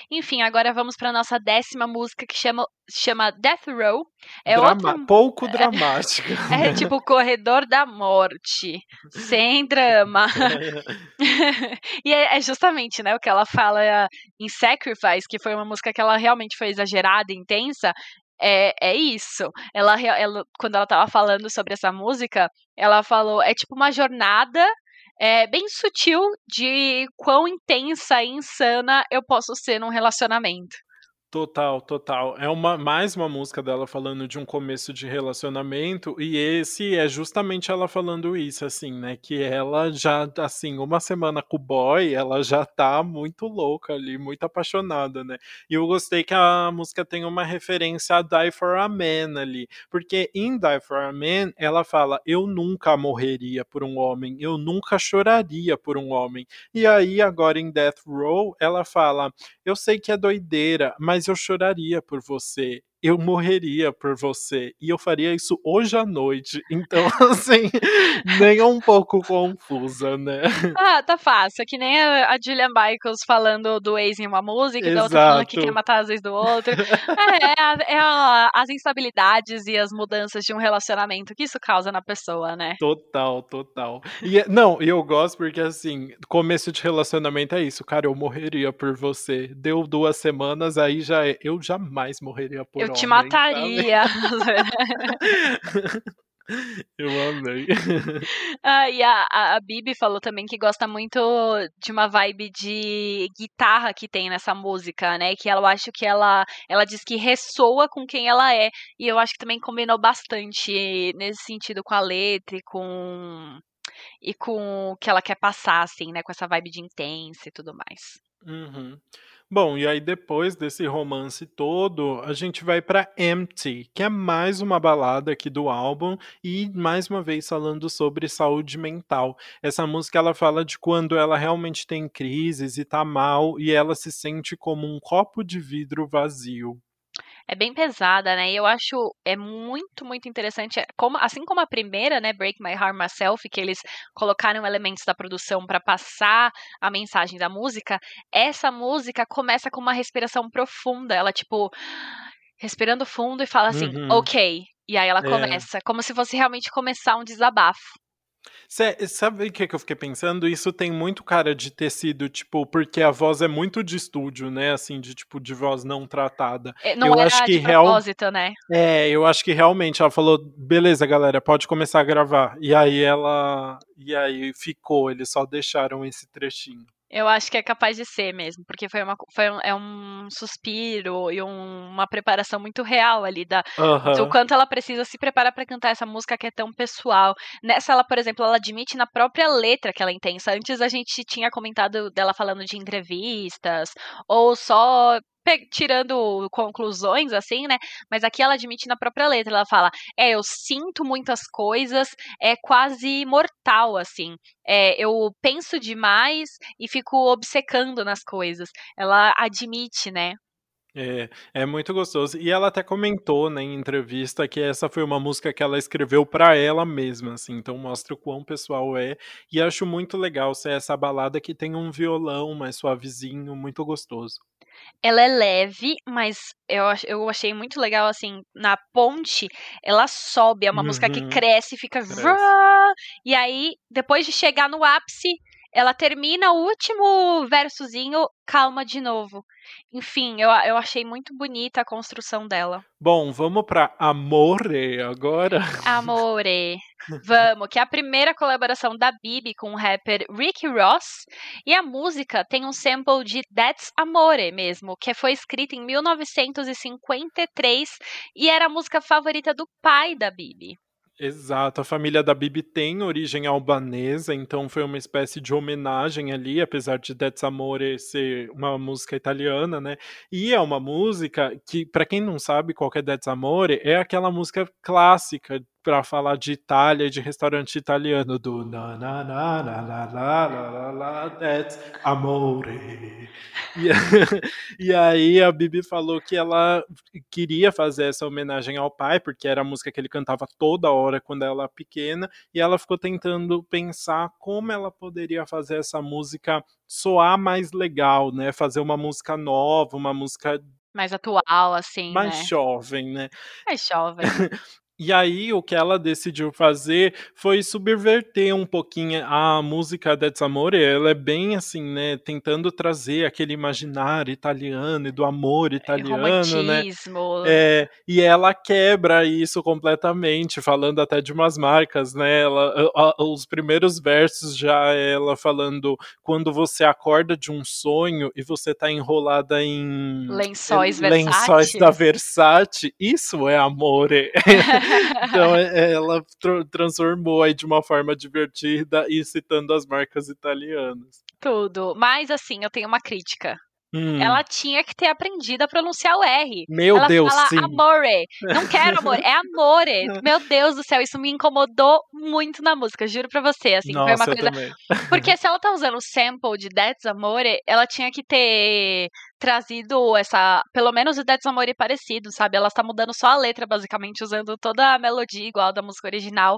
Enfim, agora vamos para nossa décima música que chama, chama Death Row. É Drama, outra... Pouco [laughs] dramática. É, [laughs] é tipo Corredor da Morte, sem drama. [laughs] e é, é, justamente né, o que ela fala em Sacrifice, que foi uma música que ela realmente foi exagerada, intensa é, é isso. Ela, ela, quando ela tava falando sobre essa música, ela falou, é tipo uma jornada é, bem sutil de quão intensa e insana eu posso ser num relacionamento. Total, total. É uma mais uma música dela falando de um começo de relacionamento e esse é justamente ela falando isso assim, né, que ela já assim, uma semana com o boy, ela já tá muito louca ali, muito apaixonada, né? E eu gostei que a música tem uma referência a Die for a Man ali, porque em Die for a Man ela fala: "Eu nunca morreria por um homem, eu nunca choraria por um homem". E aí agora em Death Row ela fala: "Eu sei que é doideira, mas mas eu choraria por você eu morreria por você. E eu faria isso hoje à noite. Então, [laughs] assim, nem é um pouco confusa, né? Ah, tá fácil. É que nem a Julian Michaels falando do ex em uma música, e da outra falando que quer matar as ex do outro. [laughs] é, é, é a, as instabilidades e as mudanças de um relacionamento que isso causa na pessoa, né? Total, total. E, é, não, e eu gosto porque, assim, começo de relacionamento é isso. Cara, eu morreria por você. Deu duas semanas, aí já é. Eu jamais morreria por eu te mataria. [laughs] Eu amei. Ah, e a, a, a, Bibi falou também que gosta muito de uma vibe de guitarra que tem nessa música, né? Que ela, eu acho que ela, ela diz que ressoa com quem ela é. E eu acho que também combinou bastante nesse sentido com a letra e com, e com o que ela quer passar, assim, né? Com essa vibe de intensa e tudo mais. Uhum. Bom, e aí depois desse romance todo, a gente vai para Empty, que é mais uma balada aqui do álbum e mais uma vez falando sobre saúde mental. Essa música ela fala de quando ela realmente tem crises e tá mal e ela se sente como um copo de vidro vazio. É bem pesada, né? E eu acho é muito, muito interessante, é, como, assim como a primeira, né, Break My Heart Myself, que eles colocaram elementos da produção para passar a mensagem da música, essa música começa com uma respiração profunda, ela tipo respirando fundo e fala assim, uhum. ok. E aí ela é. começa, é. como se fosse realmente começar um desabafo. Cê, sabe o que, que eu fiquei pensando? Isso tem muito cara de ter sido, tipo, porque a voz é muito de estúdio, né? Assim, de tipo, de voz não tratada. É, não eu era acho que de real... propósito, né? É, eu acho que realmente ela falou, beleza, galera, pode começar a gravar. E aí ela. E aí ficou, eles só deixaram esse trechinho. Eu acho que é capaz de ser mesmo, porque foi, uma, foi um, é um suspiro e um, uma preparação muito real ali da, uhum. do quanto ela precisa se preparar para cantar essa música que é tão pessoal. Nessa, ela, por exemplo, ela admite na própria letra que ela é intensa. Antes a gente tinha comentado dela falando de entrevistas ou só tirando conclusões, assim, né? Mas aqui ela admite na própria letra, ela fala: é, eu sinto muitas coisas, é quase mortal, assim. É, eu penso demais e fico obcecando nas coisas. Ela admite, né? É, é muito gostoso. E ela até comentou, né, em entrevista que essa foi uma música que ela escreveu para ela mesma, assim, então mostra o quão pessoal é. E acho muito legal ser essa balada que tem um violão mais suavezinho, muito gostoso. Ela é leve, mas eu, eu achei muito legal, assim, na ponte, ela sobe, é uma uhum. música que uhum. cresce, fica. Cresce. E aí, depois de chegar no ápice, ela termina o último versozinho, calma de novo. Enfim, eu, eu achei muito bonita a construção dela. Bom, vamos para Amore agora. Amore. [laughs] Vamos, que é a primeira colaboração da Bibi com o rapper Ricky Ross. E a música tem um sample de That's Amore mesmo, que foi escrita em 1953 e era a música favorita do pai da Bibi. Exato, a família da Bibi tem origem albanesa, então foi uma espécie de homenagem ali, apesar de That's Amore ser uma música italiana, né? E é uma música que, para quem não sabe qual é That's Amore, é aquela música clássica para falar de Itália e de restaurante italiano do na na na na na na na na that's amore. E, [laughs] e aí a Bibi falou que ela queria fazer essa homenagem ao pai, porque era a música que ele cantava toda hora quando ela era pequena, e ela ficou tentando pensar como ela poderia fazer essa música soar mais legal, né? Fazer uma música nova, uma música mais atual, assim. Mais né? jovem, né? Mais jovem. [laughs] E aí o que ela decidiu fazer foi subverter um pouquinho a música That's Amore. Ela é bem assim, né, tentando trazer aquele imaginário italiano e do amor italiano, é, né? É, e ela quebra isso completamente, falando até de umas marcas, né? Ela, a, os primeiros versos já é ela falando quando você acorda de um sonho e você tá enrolada em lençóis, lençóis da Versace, isso é amore. [laughs] então é, ela tr transformou aí de uma forma divertida e citando as marcas italianas. Tudo. Mas assim, eu tenho uma crítica. Hum. Ela tinha que ter aprendido a pronunciar o R. Meu ela Deus, fala sim. amore. Não quero amor, é [laughs] amore. Meu Deus do céu, isso me incomodou muito na música, juro pra você, assim, Nossa, foi uma coisa. Também. [laughs] Porque se ela tá usando o sample de That's Amore, ela tinha que ter trazido essa, pelo menos o That's Amore parecido, sabe? Ela tá mudando só a letra basicamente, usando toda a melodia igual da música original.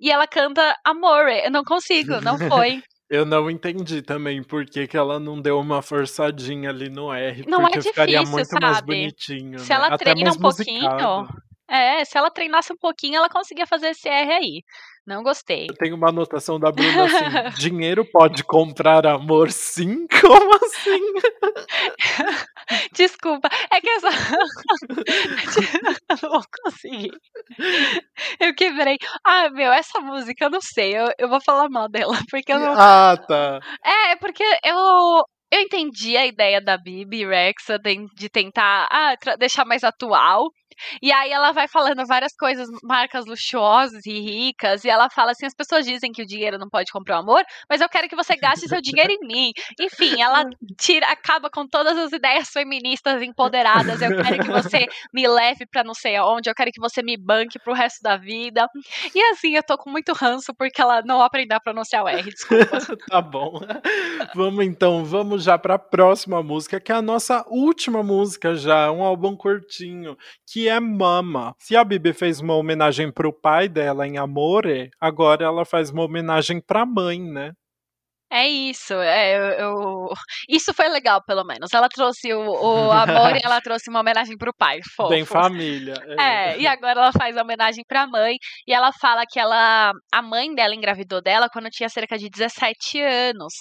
E ela canta Amore. Eu não consigo, não foi. Eu não entendi também por que, que ela não deu uma forçadinha ali no R. Não porque é difícil, ficaria muito sabe? mais bonitinho. Se né? ela Até treina um pouquinho. É, se ela treinasse um pouquinho, ela conseguia fazer esse R aí. Não gostei. Eu tenho uma anotação da Bruna assim: [laughs] dinheiro pode comprar amor sim? [laughs] Como assim? [laughs] Desculpa, é que eu não vou conseguir. Eu quebrei. Ah, meu, essa música, eu não sei. Eu, eu vou falar mal dela, porque eu não. Ah, tá. É, porque eu. Eu entendi a ideia da Bibi Rexa de tentar ah, deixar mais atual, e aí ela vai falando várias coisas, marcas luxuosas e ricas, e ela fala assim: as pessoas dizem que o dinheiro não pode comprar o amor, mas eu quero que você gaste seu dinheiro em mim. Enfim, ela [laughs] tira, acaba com todas as ideias feministas empoderadas. Eu quero que você me leve para não sei aonde, eu quero que você me banque pro resto da vida. E assim, eu tô com muito ranço porque ela não aprendeu a pronunciar o R, desculpa. [laughs] tá bom. Vamos então, vamos vamos já para a próxima música, que é a nossa última música já, um álbum curtinho, que é Mama. Se a Bibi fez uma homenagem pro pai dela em Amore, agora ela faz uma homenagem pra mãe, né? É isso, é, eu, eu, isso foi legal, pelo menos. Ela trouxe o, o amor e ela trouxe uma homenagem pro pai. Fofo. Bem família. É. é. e agora ela faz a homenagem pra mãe. E ela fala que ela. A mãe dela engravidou dela quando tinha cerca de 17 anos.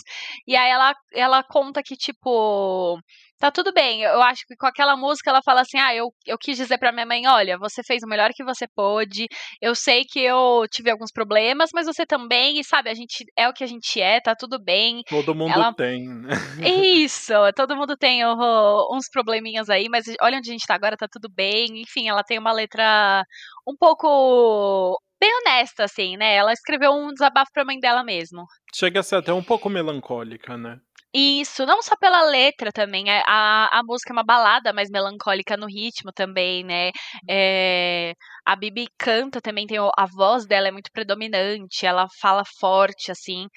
E aí ela, ela conta que, tipo tá tudo bem. Eu acho que com aquela música ela fala assim: ah, eu, eu quis dizer pra minha mãe: olha, você fez o melhor que você pôde. Eu sei que eu tive alguns problemas, mas você também, e sabe, a gente é o que a gente é, tá tudo bem. Todo mundo ela... tem, né? [laughs] Isso, todo mundo tem uh, uns probleminhas aí, mas olha onde a gente tá agora, tá tudo bem. Enfim, ela tem uma letra um pouco bem honesta, assim, né? Ela escreveu um desabafo pra mãe dela mesmo. Chega a ser até um pouco melancólica, né? Isso, não só pela letra também, é, a, a música é uma balada mais melancólica no ritmo também, né? É, a Bibi canta também, tem a voz dela é muito predominante, ela fala forte, assim,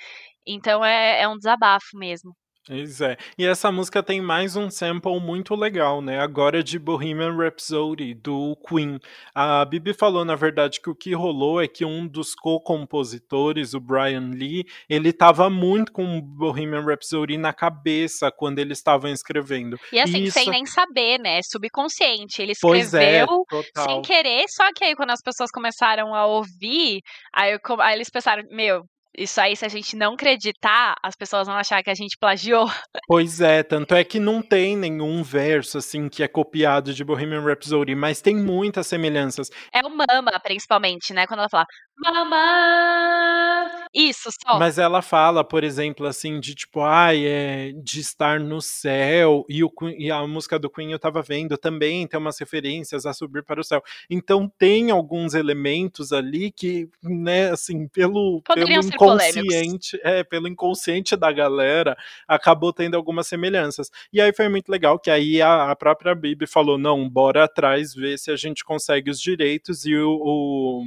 então é, é um desabafo mesmo. Pois é. E essa música tem mais um sample muito legal, né? Agora de Bohemian Rhapsody, do Queen. A Bibi falou, na verdade, que o que rolou é que um dos co-compositores, o Brian Lee, ele tava muito com Bohemian Rhapsody na cabeça quando eles estavam escrevendo. E assim, Isso... sem nem saber, né? Subconsciente. Ele escreveu é, sem querer, só que aí quando as pessoas começaram a ouvir, aí, aí eles pensaram, meu, isso aí, se a gente não acreditar, as pessoas vão achar que a gente plagiou. Pois é, tanto é que não tem nenhum verso assim que é copiado de Bohemian Rhapsody, mas tem muitas semelhanças. É o Mama, principalmente, né? Quando ela fala Mama! Isso, só. Mas ela fala, por exemplo, assim, de tipo, ai, é de estar no céu, e, o, e a música do Queen eu tava vendo também tem umas referências a subir para o céu. Então tem alguns elementos ali que, né, assim, pelo, Poderiam pelo inconsciente, é, pelo inconsciente da galera, acabou tendo algumas semelhanças. E aí foi muito legal que aí a, a própria Bibi falou: não, bora atrás ver se a gente consegue os direitos e o, o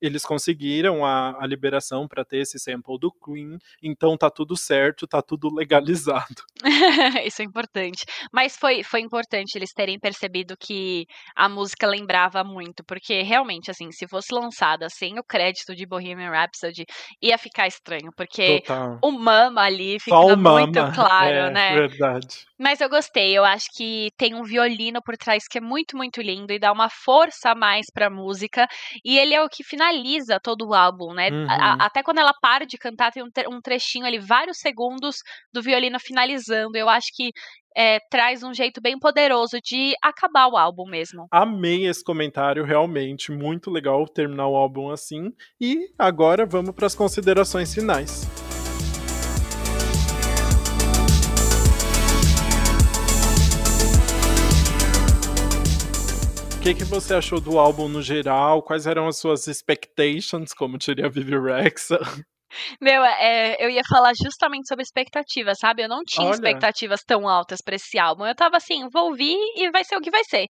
eles conseguiram a, a liberação para ter esse sample do Queen, então tá tudo certo, tá tudo legalizado. [laughs] Isso é importante. Mas foi, foi importante eles terem percebido que a música lembrava muito, porque realmente, assim, se fosse lançada sem o crédito de Bohemian Rhapsody, ia ficar estranho, porque Total. o Mama ali fica muito mama. claro, é, né? Verdade. Mas eu gostei, eu acho que tem um violino por trás que é muito, muito lindo e dá uma força a mais pra música, e ele é o que finaliza finaliza todo o álbum, né? Uhum. A, até quando ela para de cantar, tem um, um trechinho ali, vários segundos do violino finalizando. Eu acho que é, traz um jeito bem poderoso de acabar o álbum mesmo. Amei esse comentário, realmente. Muito legal terminar o álbum assim. E agora vamos para as considerações finais. Que, que você achou do álbum no geral? Quais eram as suas expectations, como diria a Vivi Rexa? Meu, é, eu ia falar justamente sobre expectativas, sabe? Eu não tinha Olha. expectativas tão altas para esse álbum. Eu tava assim, vou ouvir e vai ser o que vai ser.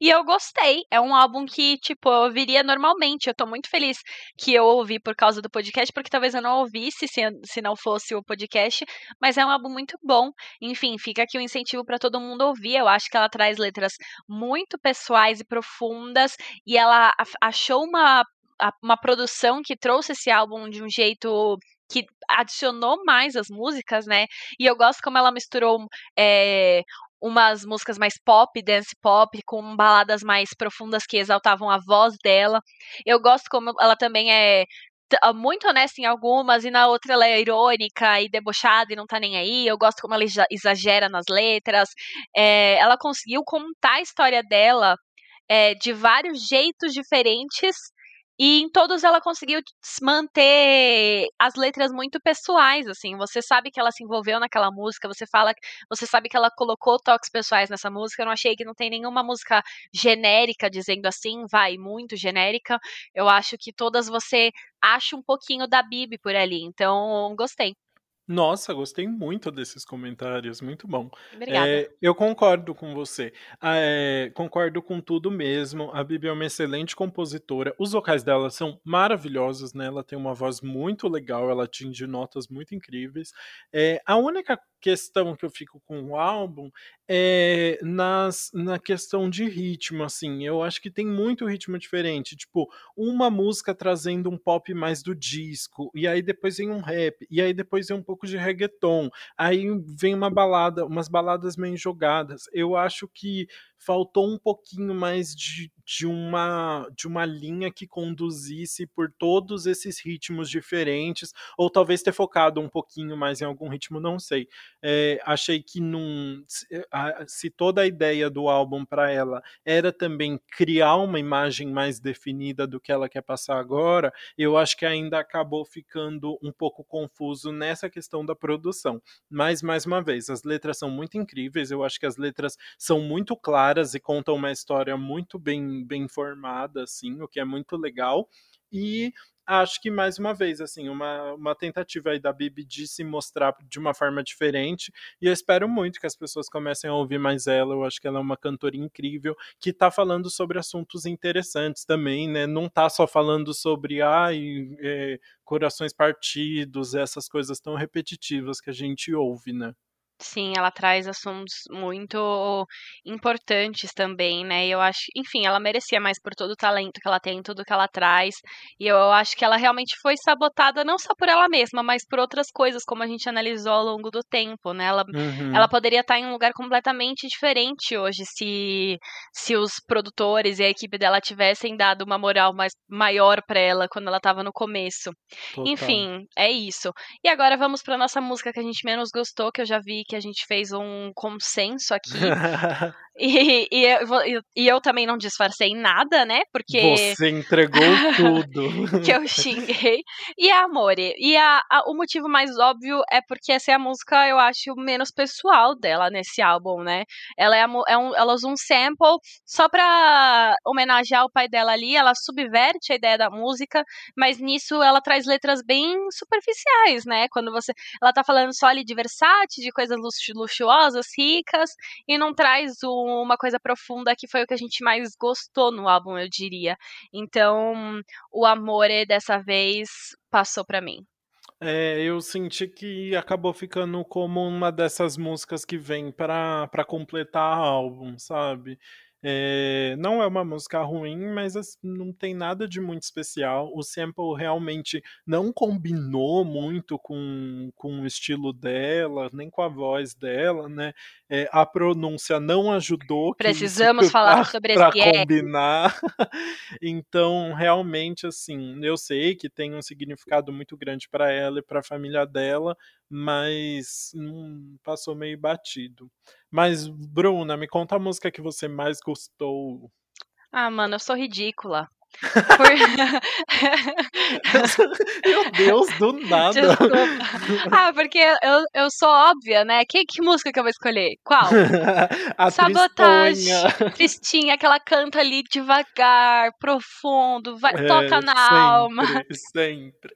E eu gostei. É um álbum que, tipo, eu ouviria normalmente. Eu tô muito feliz que eu ouvi por causa do podcast, porque talvez eu não ouvisse se, se não fosse o podcast. Mas é um álbum muito bom. Enfim, fica aqui o um incentivo para todo mundo ouvir. Eu acho que ela traz letras muito pessoais e profundas. E ela achou uma, uma produção que trouxe esse álbum de um jeito que adicionou mais as músicas, né? E eu gosto como ela misturou é, umas músicas mais pop, dance pop, com baladas mais profundas que exaltavam a voz dela. Eu gosto como ela também é ah, muito honesta em algumas e na outra ela é irônica e debochada e não tá nem aí. Eu gosto como ela exagera nas letras. É, ela conseguiu contar a história dela é, de vários jeitos diferentes e em todos ela conseguiu manter as letras muito pessoais, assim. Você sabe que ela se envolveu naquela música, você fala, você sabe que ela colocou toques pessoais nessa música. Eu não achei que não tem nenhuma música genérica dizendo assim, vai, muito genérica. Eu acho que todas você acha um pouquinho da Bibi por ali. Então, gostei. Nossa, gostei muito desses comentários, muito bom. Obrigada. É, eu concordo com você. É, concordo com tudo mesmo. A Bibi é uma excelente compositora. Os vocais dela são maravilhosos, né? Ela tem uma voz muito legal, ela atinge notas muito incríveis. É, a única questão que eu fico com o álbum é nas, na questão de ritmo, assim. Eu acho que tem muito ritmo diferente. Tipo, uma música trazendo um pop mais do disco, e aí depois vem um rap, e aí depois vem um pouco de reggaeton, aí vem uma balada, umas baladas meio jogadas. Eu acho que faltou um pouquinho mais de, de, uma, de uma linha que conduzisse por todos esses ritmos diferentes, ou talvez ter focado um pouquinho mais em algum ritmo, não sei. É, achei que num, se toda a ideia do álbum para ela era também criar uma imagem mais definida do que ela quer passar agora, eu acho que ainda acabou ficando um pouco confuso nessa questão da produção. Mas, mais uma vez, as letras são muito incríveis, eu acho que as letras são muito claras e contam uma história muito bem, bem formada, assim, o que é muito legal. E acho que mais uma vez, assim, uma, uma tentativa aí da Bibi de se mostrar de uma forma diferente. E eu espero muito que as pessoas comecem a ouvir mais ela. Eu acho que ela é uma cantora incrível que tá falando sobre assuntos interessantes também, né? Não tá só falando sobre ai, é, corações partidos, essas coisas tão repetitivas que a gente ouve, né? Sim, ela traz assuntos muito importantes também, né? Eu acho, enfim, ela merecia mais por todo o talento que ela tem, tudo que ela traz. E eu acho que ela realmente foi sabotada não só por ela mesma, mas por outras coisas, como a gente analisou ao longo do tempo, né? Ela, uhum. ela poderia estar em um lugar completamente diferente hoje se, se os produtores e a equipe dela tivessem dado uma moral mais maior para ela quando ela estava no começo. Total. Enfim, é isso. E agora vamos para nossa música que a gente menos gostou, que eu já vi que a gente fez um consenso aqui. [laughs] e, e, eu, e, eu, também não disfarcei nada, né? Porque. Você entregou [laughs] tudo. que eu xinguei. E a Amore. E a, a, o motivo mais óbvio é porque essa é a música, eu acho, menos pessoal dela nesse álbum, né? Ela, é, é um, ela usa um sample só pra homenagear o pai dela ali. Ela subverte a ideia da música, mas nisso ela traz letras bem superficiais, né? Quando você. Ela tá falando só ali de Versace, de coisas luxuosas, ricas, e não traz uma coisa profunda que foi o que a gente mais gostou no álbum, eu diria. Então, o amor dessa vez passou para mim. É, eu senti que acabou ficando como uma dessas músicas que vem para completar álbum, sabe? É, não é uma música ruim, mas assim, não tem nada de muito especial. O sample realmente não combinou muito com, com o estilo dela, nem com a voz dela, né? É, a pronúncia não ajudou. Precisamos [laughs] falar pra, sobre esse Para combinar. [laughs] então, realmente, assim, eu sei que tem um significado muito grande para ela e para a família dela, mas hum, passou meio batido. Mas, Bruna, me conta a música que você mais gostou. Ah, mano, eu sou ridícula. Por... [laughs] Meu Deus, do [laughs] nada. Desculpa. Ah, porque eu, eu sou óbvia, né? Que, que música que eu vou escolher? Qual? [laughs] A Sabotagem. Tristonha. Tristinha, que ela canta ali devagar, profundo, vai, é, toca na sempre, alma. Sempre.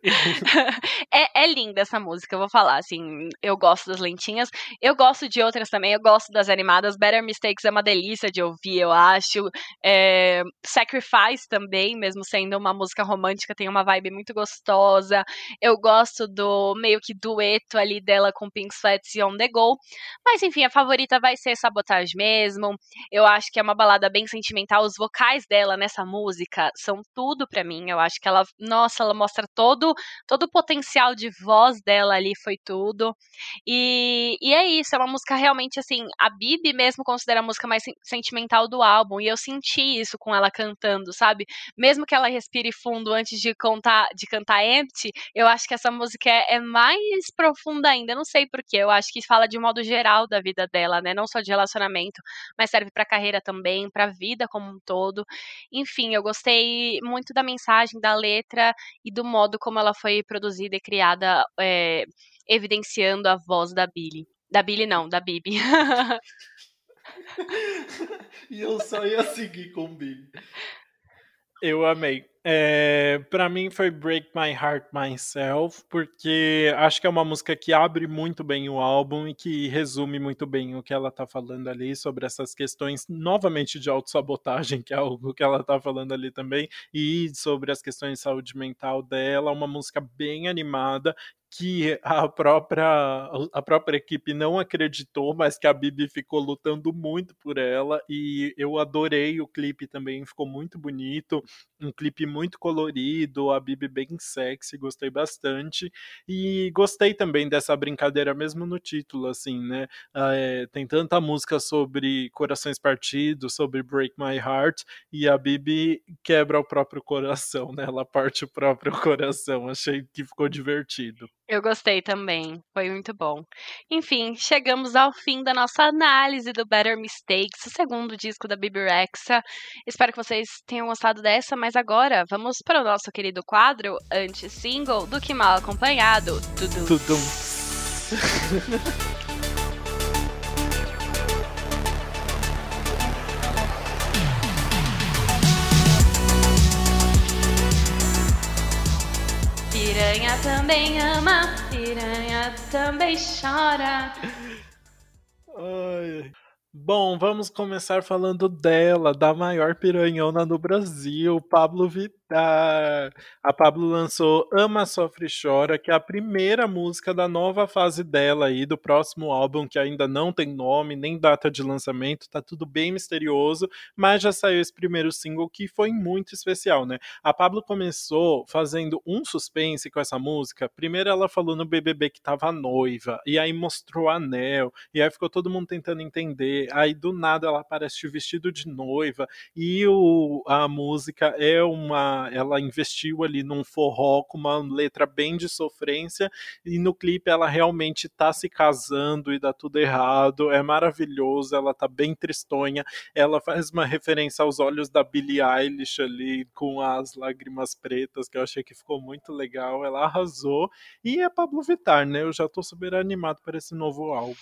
É, é linda essa música, eu vou falar. Assim, eu gosto das lentinhas. Eu gosto de outras também, eu gosto das animadas. Better Mistakes é uma delícia de ouvir, eu acho. É, Sacrifice também mesmo sendo uma música romântica, tem uma vibe muito gostosa. Eu gosto do meio que dueto ali dela com Pink Sweats e On The Go. Mas enfim, a favorita vai ser Sabotage mesmo. Eu acho que é uma balada bem sentimental. Os vocais dela nessa música são tudo para mim. Eu acho que ela, nossa, ela mostra todo, todo o potencial de voz dela ali, foi tudo. E, e é isso, é uma música realmente assim. A Bibi mesmo considera a música mais sentimental do álbum. E eu senti isso com ela cantando, sabe? Mesmo que ela respire fundo antes de, contar, de cantar Empty, eu acho que essa música é, é mais profunda ainda. não sei porquê. Eu acho que fala de um modo geral da vida dela, né? Não só de relacionamento, mas serve pra carreira também, pra vida como um todo. Enfim, eu gostei muito da mensagem, da letra e do modo como ela foi produzida e criada, é, evidenciando a voz da Billy. Da Billy, não, da Bibi. [laughs] e eu só ia seguir com o Billy. Eu amei. É, para mim foi Break My Heart Myself, porque acho que é uma música que abre muito bem o álbum e que resume muito bem o que ela tá falando ali sobre essas questões, novamente de autossabotagem, que é algo que ela tá falando ali também, e sobre as questões de saúde mental dela. Uma música bem animada que a própria, a própria equipe não acreditou, mas que a Bibi ficou lutando muito por ela e eu adorei o clipe também, ficou muito bonito, um clipe muito colorido, a Bibi bem sexy, gostei bastante e gostei também dessa brincadeira mesmo no título, assim, né? É, tem tanta música sobre corações partidos, sobre Break My Heart e a Bibi quebra o próprio coração, né? Ela parte o próprio [laughs] coração, achei que ficou divertido. Eu gostei também, foi muito bom. Enfim, chegamos ao fim da nossa análise do Better Mistakes, o segundo disco da Bibi Rexa. Espero que vocês tenham gostado dessa, mas agora vamos para o nosso querido quadro anti-single do que mal acompanhado. Tudo. Tudum. [laughs] Piranha também ama, piranha também chora. Ai. Bom, vamos começar falando dela, da maior piranhona do Brasil, Pablo Vittar. A Pablo lançou Ama, Sofre Chora, que é a primeira música da nova fase dela aí, do próximo álbum, que ainda não tem nome, nem data de lançamento, tá tudo bem misterioso, mas já saiu esse primeiro single que foi muito especial, né? A Pablo começou fazendo um suspense com essa música. Primeiro ela falou no BBB que tava noiva, e aí mostrou o anel, e aí ficou todo mundo tentando entender. Aí do nada ela aparece vestido de noiva, e o, a música é uma ela investiu ali num forró com uma letra bem de sofrência e no clipe ela realmente tá se casando e dá tudo errado. É maravilhoso, ela tá bem tristonha. Ela faz uma referência aos olhos da Billie Eilish ali com as lágrimas pretas, que eu achei que ficou muito legal. Ela arrasou e é Pablo Vittar, né? Eu já tô super animado para esse novo álbum.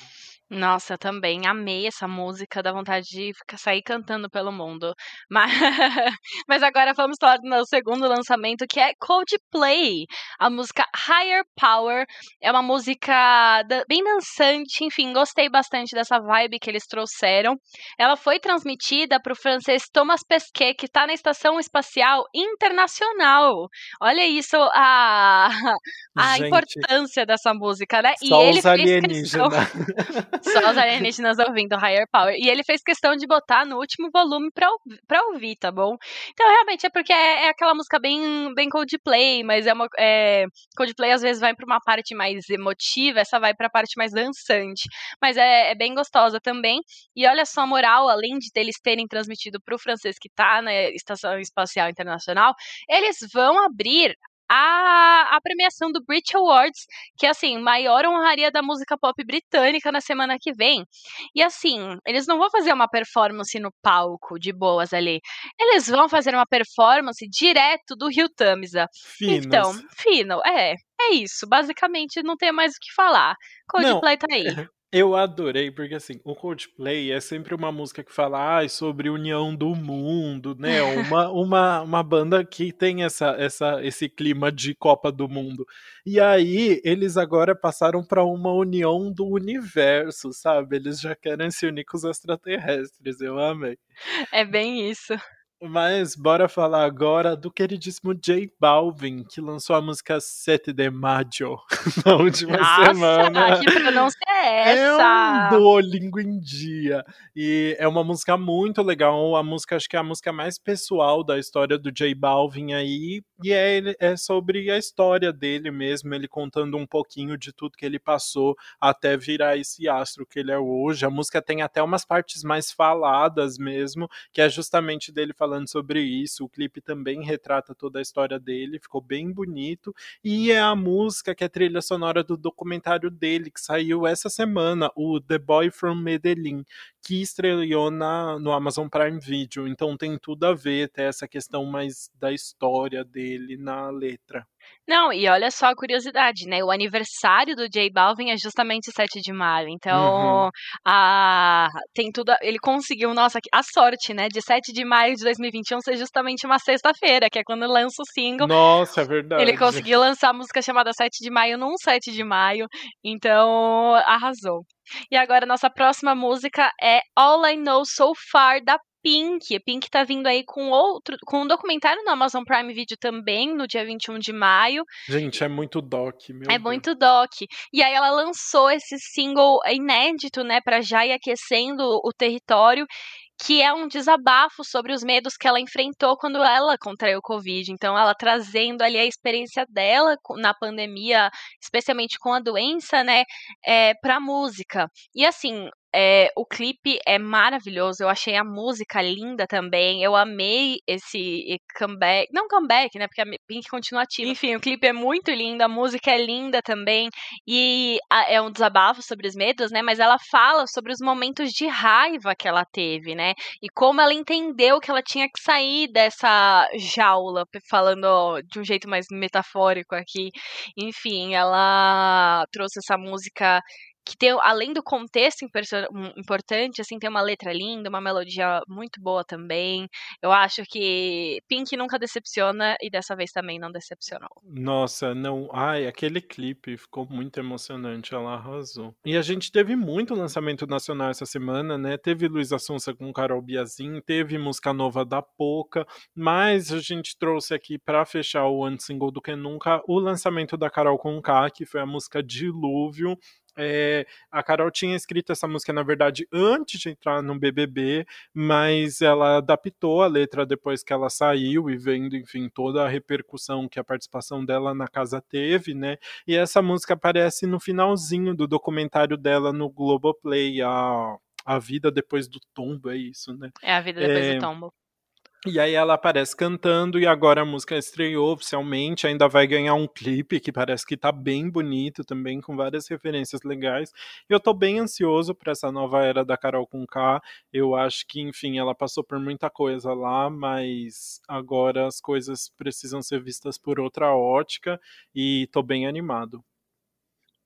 Nossa, eu também amei essa música, dá vontade de ficar, sair cantando pelo mundo. Mas, [laughs] mas agora vamos falar do segundo lançamento, que é Coldplay. A música Higher Power é uma música bem dançante, enfim, gostei bastante dessa vibe que eles trouxeram. Ela foi transmitida para o francês Thomas Pesquet, que está na Estação Espacial Internacional. Olha isso, a, [laughs] a importância dessa música, né? Só e ele os alienígenas. [laughs] Só os alienígenas ouvindo Higher Power. E ele fez questão de botar no último volume pra, pra ouvir, tá bom? Então, realmente, é porque é, é aquela música bem, bem Coldplay, mas é uma. É, Coldplay às vezes vai pra uma parte mais emotiva, essa vai pra parte mais dançante. Mas é, é bem gostosa também. E olha só a moral, além de eles terem transmitido pro francês que tá na Estação Espacial Internacional, eles vão abrir a, a premiação do Brit Awards, que é assim, maior honraria da música pop britânica na semana que vem. E assim, eles não vão fazer uma performance no palco de boas ali. Eles vão fazer uma performance direto do Rio Tamisa. Finos. Então, fino, é. É isso, basicamente não tem mais o que falar. Coldplay não, tá aí. Eu adorei, porque assim, o Coldplay é sempre uma música que fala ah, sobre união do mundo, né? [laughs] Uma, uma, uma banda que tem essa, essa, esse clima de Copa do Mundo. E aí, eles agora passaram para uma união do universo, sabe? Eles já querem se unir com os extraterrestres. Eu amei. É bem isso. Mas bora falar agora do queridíssimo J Balvin, que lançou a música 7 de Maggio [laughs] na última Nossa, semana. Que pronúncia é essa? É um Duolingo em dia. E é uma música muito legal. A música, acho que é a música mais pessoal da história do J Balvin aí. E é, é sobre a história dele mesmo, ele contando um pouquinho de tudo que ele passou até virar esse astro que ele é hoje. A música tem até umas partes mais faladas mesmo, que é justamente dele falando sobre isso. O clipe também retrata toda a história dele, ficou bem bonito. E é a música que é trilha sonora do documentário dele, que saiu essa semana, o The Boy from Medellín, que estreou na, no Amazon Prime Video. Então tem tudo a ver, até essa questão mais da história dele dele na letra. Não, e olha só a curiosidade, né? O aniversário do J Balvin é justamente 7 de maio. Então, uhum. a... tem tudo. Ele conseguiu, nossa, a sorte, né? De 7 de maio de 2021 ser justamente uma sexta-feira, que é quando lança o single. Nossa, é verdade. Ele conseguiu lançar a música chamada 7 de maio num 7 de maio. Então, arrasou. E agora, nossa próxima música é All I Know So Far, da Pink. Pink tá vindo aí com outro, com um documentário no Amazon Prime Video também, no dia 21 de maio. Gente, é muito doc, meu É Deus. muito doc. E aí ela lançou esse single inédito, né, para já ir aquecendo o território que é um desabafo sobre os medos que ela enfrentou quando ela contraiu o Covid. Então, ela trazendo ali a experiência dela na pandemia, especialmente com a doença, né, é, pra música. E assim, é, o clipe é maravilhoso, eu achei a música linda também, eu amei esse comeback, não comeback, né, porque a Pink continua ativa. Enfim, o clipe é muito lindo, a música é linda também, e é um desabafo sobre os medos, né, mas ela fala sobre os momentos de raiva que ela teve, né, e como ela entendeu que ela tinha que sair dessa jaula, falando de um jeito mais metafórico aqui. Enfim, ela trouxe essa música que tem, além do contexto importante, assim, tem uma letra linda, uma melodia muito boa também. Eu acho que Pink nunca decepciona e dessa vez também não decepcionou. Nossa, não. Ai, aquele clipe ficou muito emocionante, ela arrasou. E a gente teve muito lançamento nacional essa semana, né? Teve Luísa Sonsa com Carol Biazin, teve música nova da Poca, mas a gente trouxe aqui para fechar o Antes Single do que Nunca o lançamento da Carol com K, que foi a música Dilúvio é, a Carol tinha escrito essa música, na verdade, antes de entrar no BBB, mas ela adaptou a letra depois que ela saiu e vendo, enfim, toda a repercussão que a participação dela na casa teve, né? E essa música aparece no finalzinho do documentário dela no Globoplay, a, a vida depois do tombo, é isso, né? É a vida depois é, do tombo. E aí ela aparece cantando e agora a música estreou oficialmente, ainda vai ganhar um clipe que parece que tá bem bonito também, com várias referências legais. Eu tô bem ansioso para essa nova era da Carol com K. Eu acho que, enfim, ela passou por muita coisa lá, mas agora as coisas precisam ser vistas por outra ótica e tô bem animado.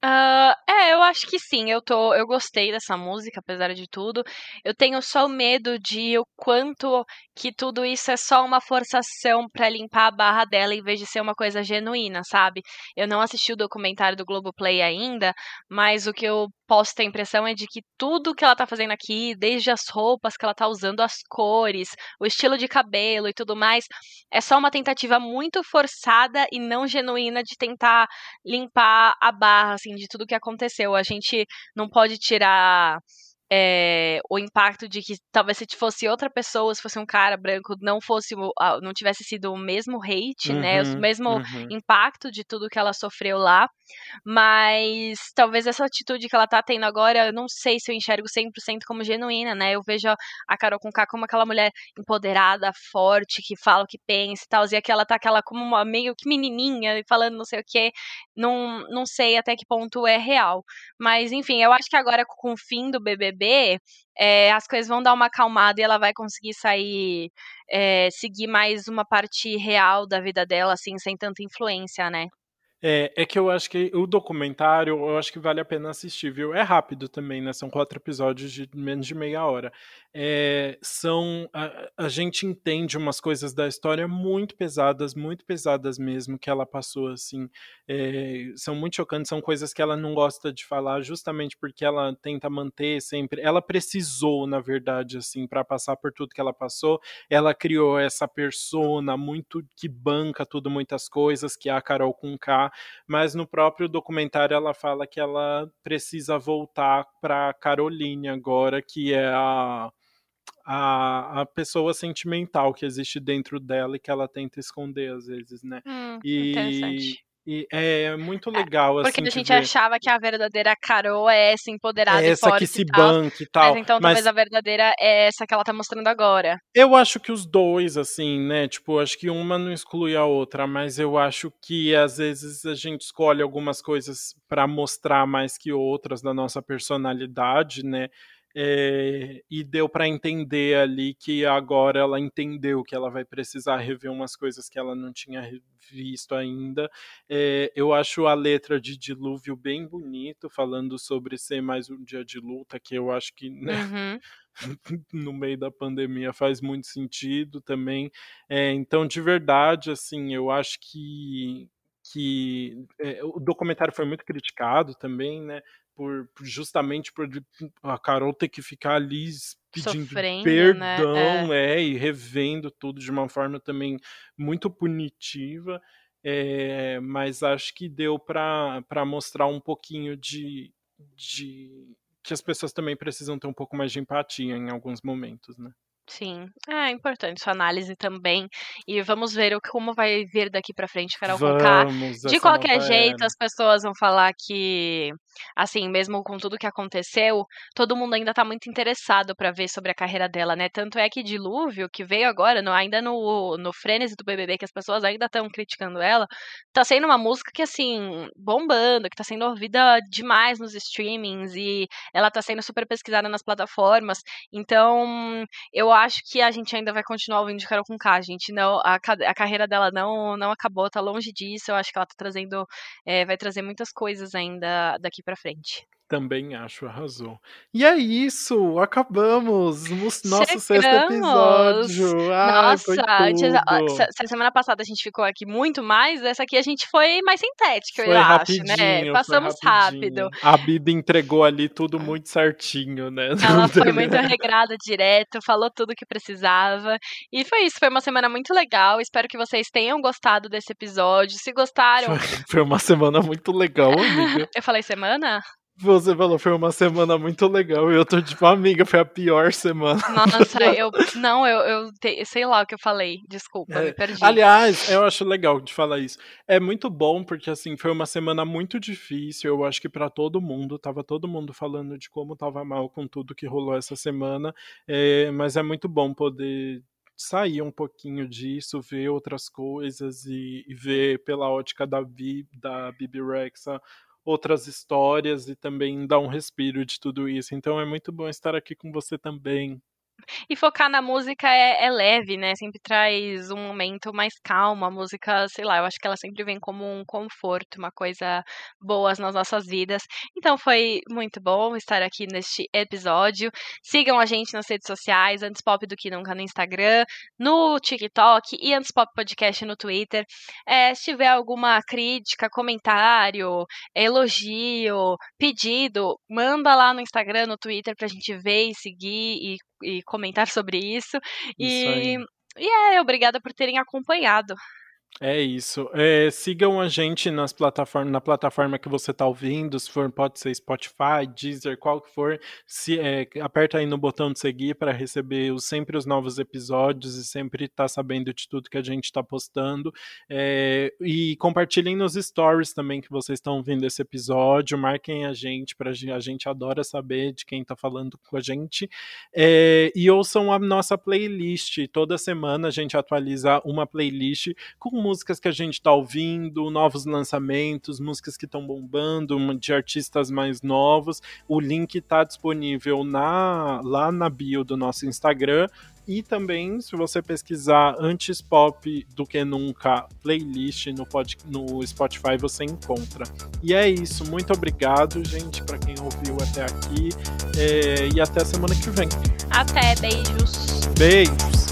Uh, é, eu acho que sim. Eu tô, eu gostei dessa música, apesar de tudo. Eu tenho só medo de o quanto que tudo isso é só uma forçação para limpar a barra dela em vez de ser uma coisa genuína, sabe? Eu não assisti o documentário do Globoplay ainda, mas o que eu posso ter a impressão é de que tudo que ela tá fazendo aqui, desde as roupas que ela tá usando, as cores, o estilo de cabelo e tudo mais, é só uma tentativa muito forçada e não genuína de tentar limpar a barra, assim, de tudo que aconteceu. A gente não pode tirar é, o impacto de que talvez se fosse outra pessoa, se fosse um cara branco, não fosse não tivesse sido o mesmo hate, uhum, né, o uhum, mesmo uhum. impacto de tudo que ela sofreu lá, mas talvez essa atitude que ela tá tendo agora, eu não sei se eu enxergo 100% como genuína, né, eu vejo a Carol com K como aquela mulher empoderada, forte, que fala o que pensa e tal, e aqui ela tá aquela como uma meio que menininha, falando não sei o que, não, não sei até que ponto é real, mas enfim, eu acho que agora com o fim do BBB é, as coisas vão dar uma acalmada e ela vai conseguir sair, é, seguir mais uma parte real da vida dela, assim, sem tanta influência, né? É, é que eu acho que o documentário, eu acho que vale a pena assistir, viu? É rápido também, né? São quatro episódios de menos de meia hora. É, são a, a, gente entende umas coisas da história muito pesadas, muito pesadas mesmo, que ela passou, assim. É, são muito chocantes, são coisas que ela não gosta de falar, justamente porque ela tenta manter sempre. Ela precisou, na verdade, assim, para passar por tudo que ela passou. Ela criou essa persona muito que banca tudo, muitas coisas, que é a Carol com K mas no próprio documentário ela fala que ela precisa voltar para Caroline agora, que é a, a, a pessoa sentimental que existe dentro dela e que ela tenta esconder às vezes, né? Hum, e, interessante. E é muito é, legal, é, porque assim. Porque a gente achava que a verdadeira Carol é essa empoderada é essa e forte. que se banca e tal. Mas então mas... talvez a verdadeira é essa que ela tá mostrando agora. Eu acho que os dois, assim, né? Tipo, acho que uma não exclui a outra, mas eu acho que às vezes a gente escolhe algumas coisas para mostrar mais que outras da nossa personalidade, né? É, e deu para entender ali que agora ela entendeu que ela vai precisar rever umas coisas que ela não tinha visto ainda. É, eu acho a letra de Dilúvio bem bonito, falando sobre ser mais um dia de luta, que eu acho que né, uhum. [laughs] no meio da pandemia faz muito sentido também. É, então, de verdade, assim, eu acho que que é, o documentário foi muito criticado também, né? Por justamente por a Carol ter que ficar ali pedindo Sofrendo, né, perdão, né? é. e revendo tudo de uma forma também muito punitiva. É, mas acho que deu para mostrar um pouquinho de, de que as pessoas também precisam ter um pouco mais de empatia em alguns momentos, né? Sim, é importante sua análise também. E vamos ver o como vai vir daqui para frente, Carol Conká. De qualquer jeito, as pessoas vão falar que, assim, mesmo com tudo que aconteceu, todo mundo ainda tá muito interessado para ver sobre a carreira dela, né? Tanto é que Dilúvio, que veio agora, no, ainda no, no frenesi do BBB, que as pessoas ainda estão criticando ela, tá sendo uma música que, assim, bombando, que tá sendo ouvida demais nos streamings e ela tá sendo super pesquisada nas plataformas. Então, eu acho que a gente ainda vai continuar ouvindo de Carol com K, gente. Não, a, a carreira dela não, não acabou, tá longe disso. Eu acho que ela tá trazendo, é, vai trazer muitas coisas ainda daqui para frente. Também acho, arrasou. E é isso, acabamos o nosso sexto episódio. Ai, Nossa, se semana passada a gente ficou aqui muito mais, essa aqui a gente foi mais sintética, foi eu acho, né? Passamos rápido. A Bibi entregou ali tudo muito certinho, né? [laughs] Ela foi muito regrada direto, falou tudo que precisava. E foi isso, foi uma semana muito legal. Espero que vocês tenham gostado desse episódio. Se gostaram. Foi, foi uma semana muito legal, amiga. [laughs] eu falei semana? Você falou, foi uma semana muito legal. E eu tô tipo, amiga, foi a pior semana. Nossa, eu. Não, eu, eu te, sei lá o que eu falei. Desculpa, é. me perdi. Aliás, eu acho legal de falar isso. É muito bom, porque assim, foi uma semana muito difícil. Eu acho que para todo mundo. Tava todo mundo falando de como tava mal com tudo que rolou essa semana. É, mas é muito bom poder sair um pouquinho disso, ver outras coisas e, e ver pela ótica da, Bi, da Bibi Rexa outras histórias e também dar um respiro de tudo isso. Então é muito bom estar aqui com você também. E focar na música é, é, leve, né? Sempre traz um momento mais calmo. A música, sei lá, eu acho que ela sempre vem como um conforto, uma coisa boa nas nossas vidas. Então foi muito bom estar aqui neste episódio. Sigam a gente nas redes sociais, Antes Pop do que nunca no Instagram, no TikTok e Antes Pop Podcast no Twitter. É, se tiver alguma crítica, comentário, elogio, pedido, manda lá no Instagram, no Twitter pra gente ver e seguir e e comentar sobre isso. isso e, e é, obrigada por terem acompanhado. É isso. É, sigam a gente nas plataformas, na plataforma que você está ouvindo, se for, pode ser Spotify, Deezer, qual que for. Se, é, aperta aí no botão de seguir para receber os, sempre os novos episódios e sempre estar tá sabendo de tudo que a gente está postando. É, e compartilhem nos stories também que vocês estão ouvindo esse episódio. Marquem a gente, para a gente adora saber de quem está falando com a gente. E ouçam a nossa playlist. Toda semana a gente atualiza uma playlist com músicas que a gente está ouvindo, novos lançamentos, músicas que estão bombando, de artistas mais novos. O link está disponível na, lá na bio do nosso Instagram. E também, se você pesquisar Antes Pop do que Nunca playlist no, pod, no Spotify, você encontra. E é isso. Muito obrigado, gente, para quem ouviu até aqui. É, e até semana que vem. Até. Beijos. Beijos.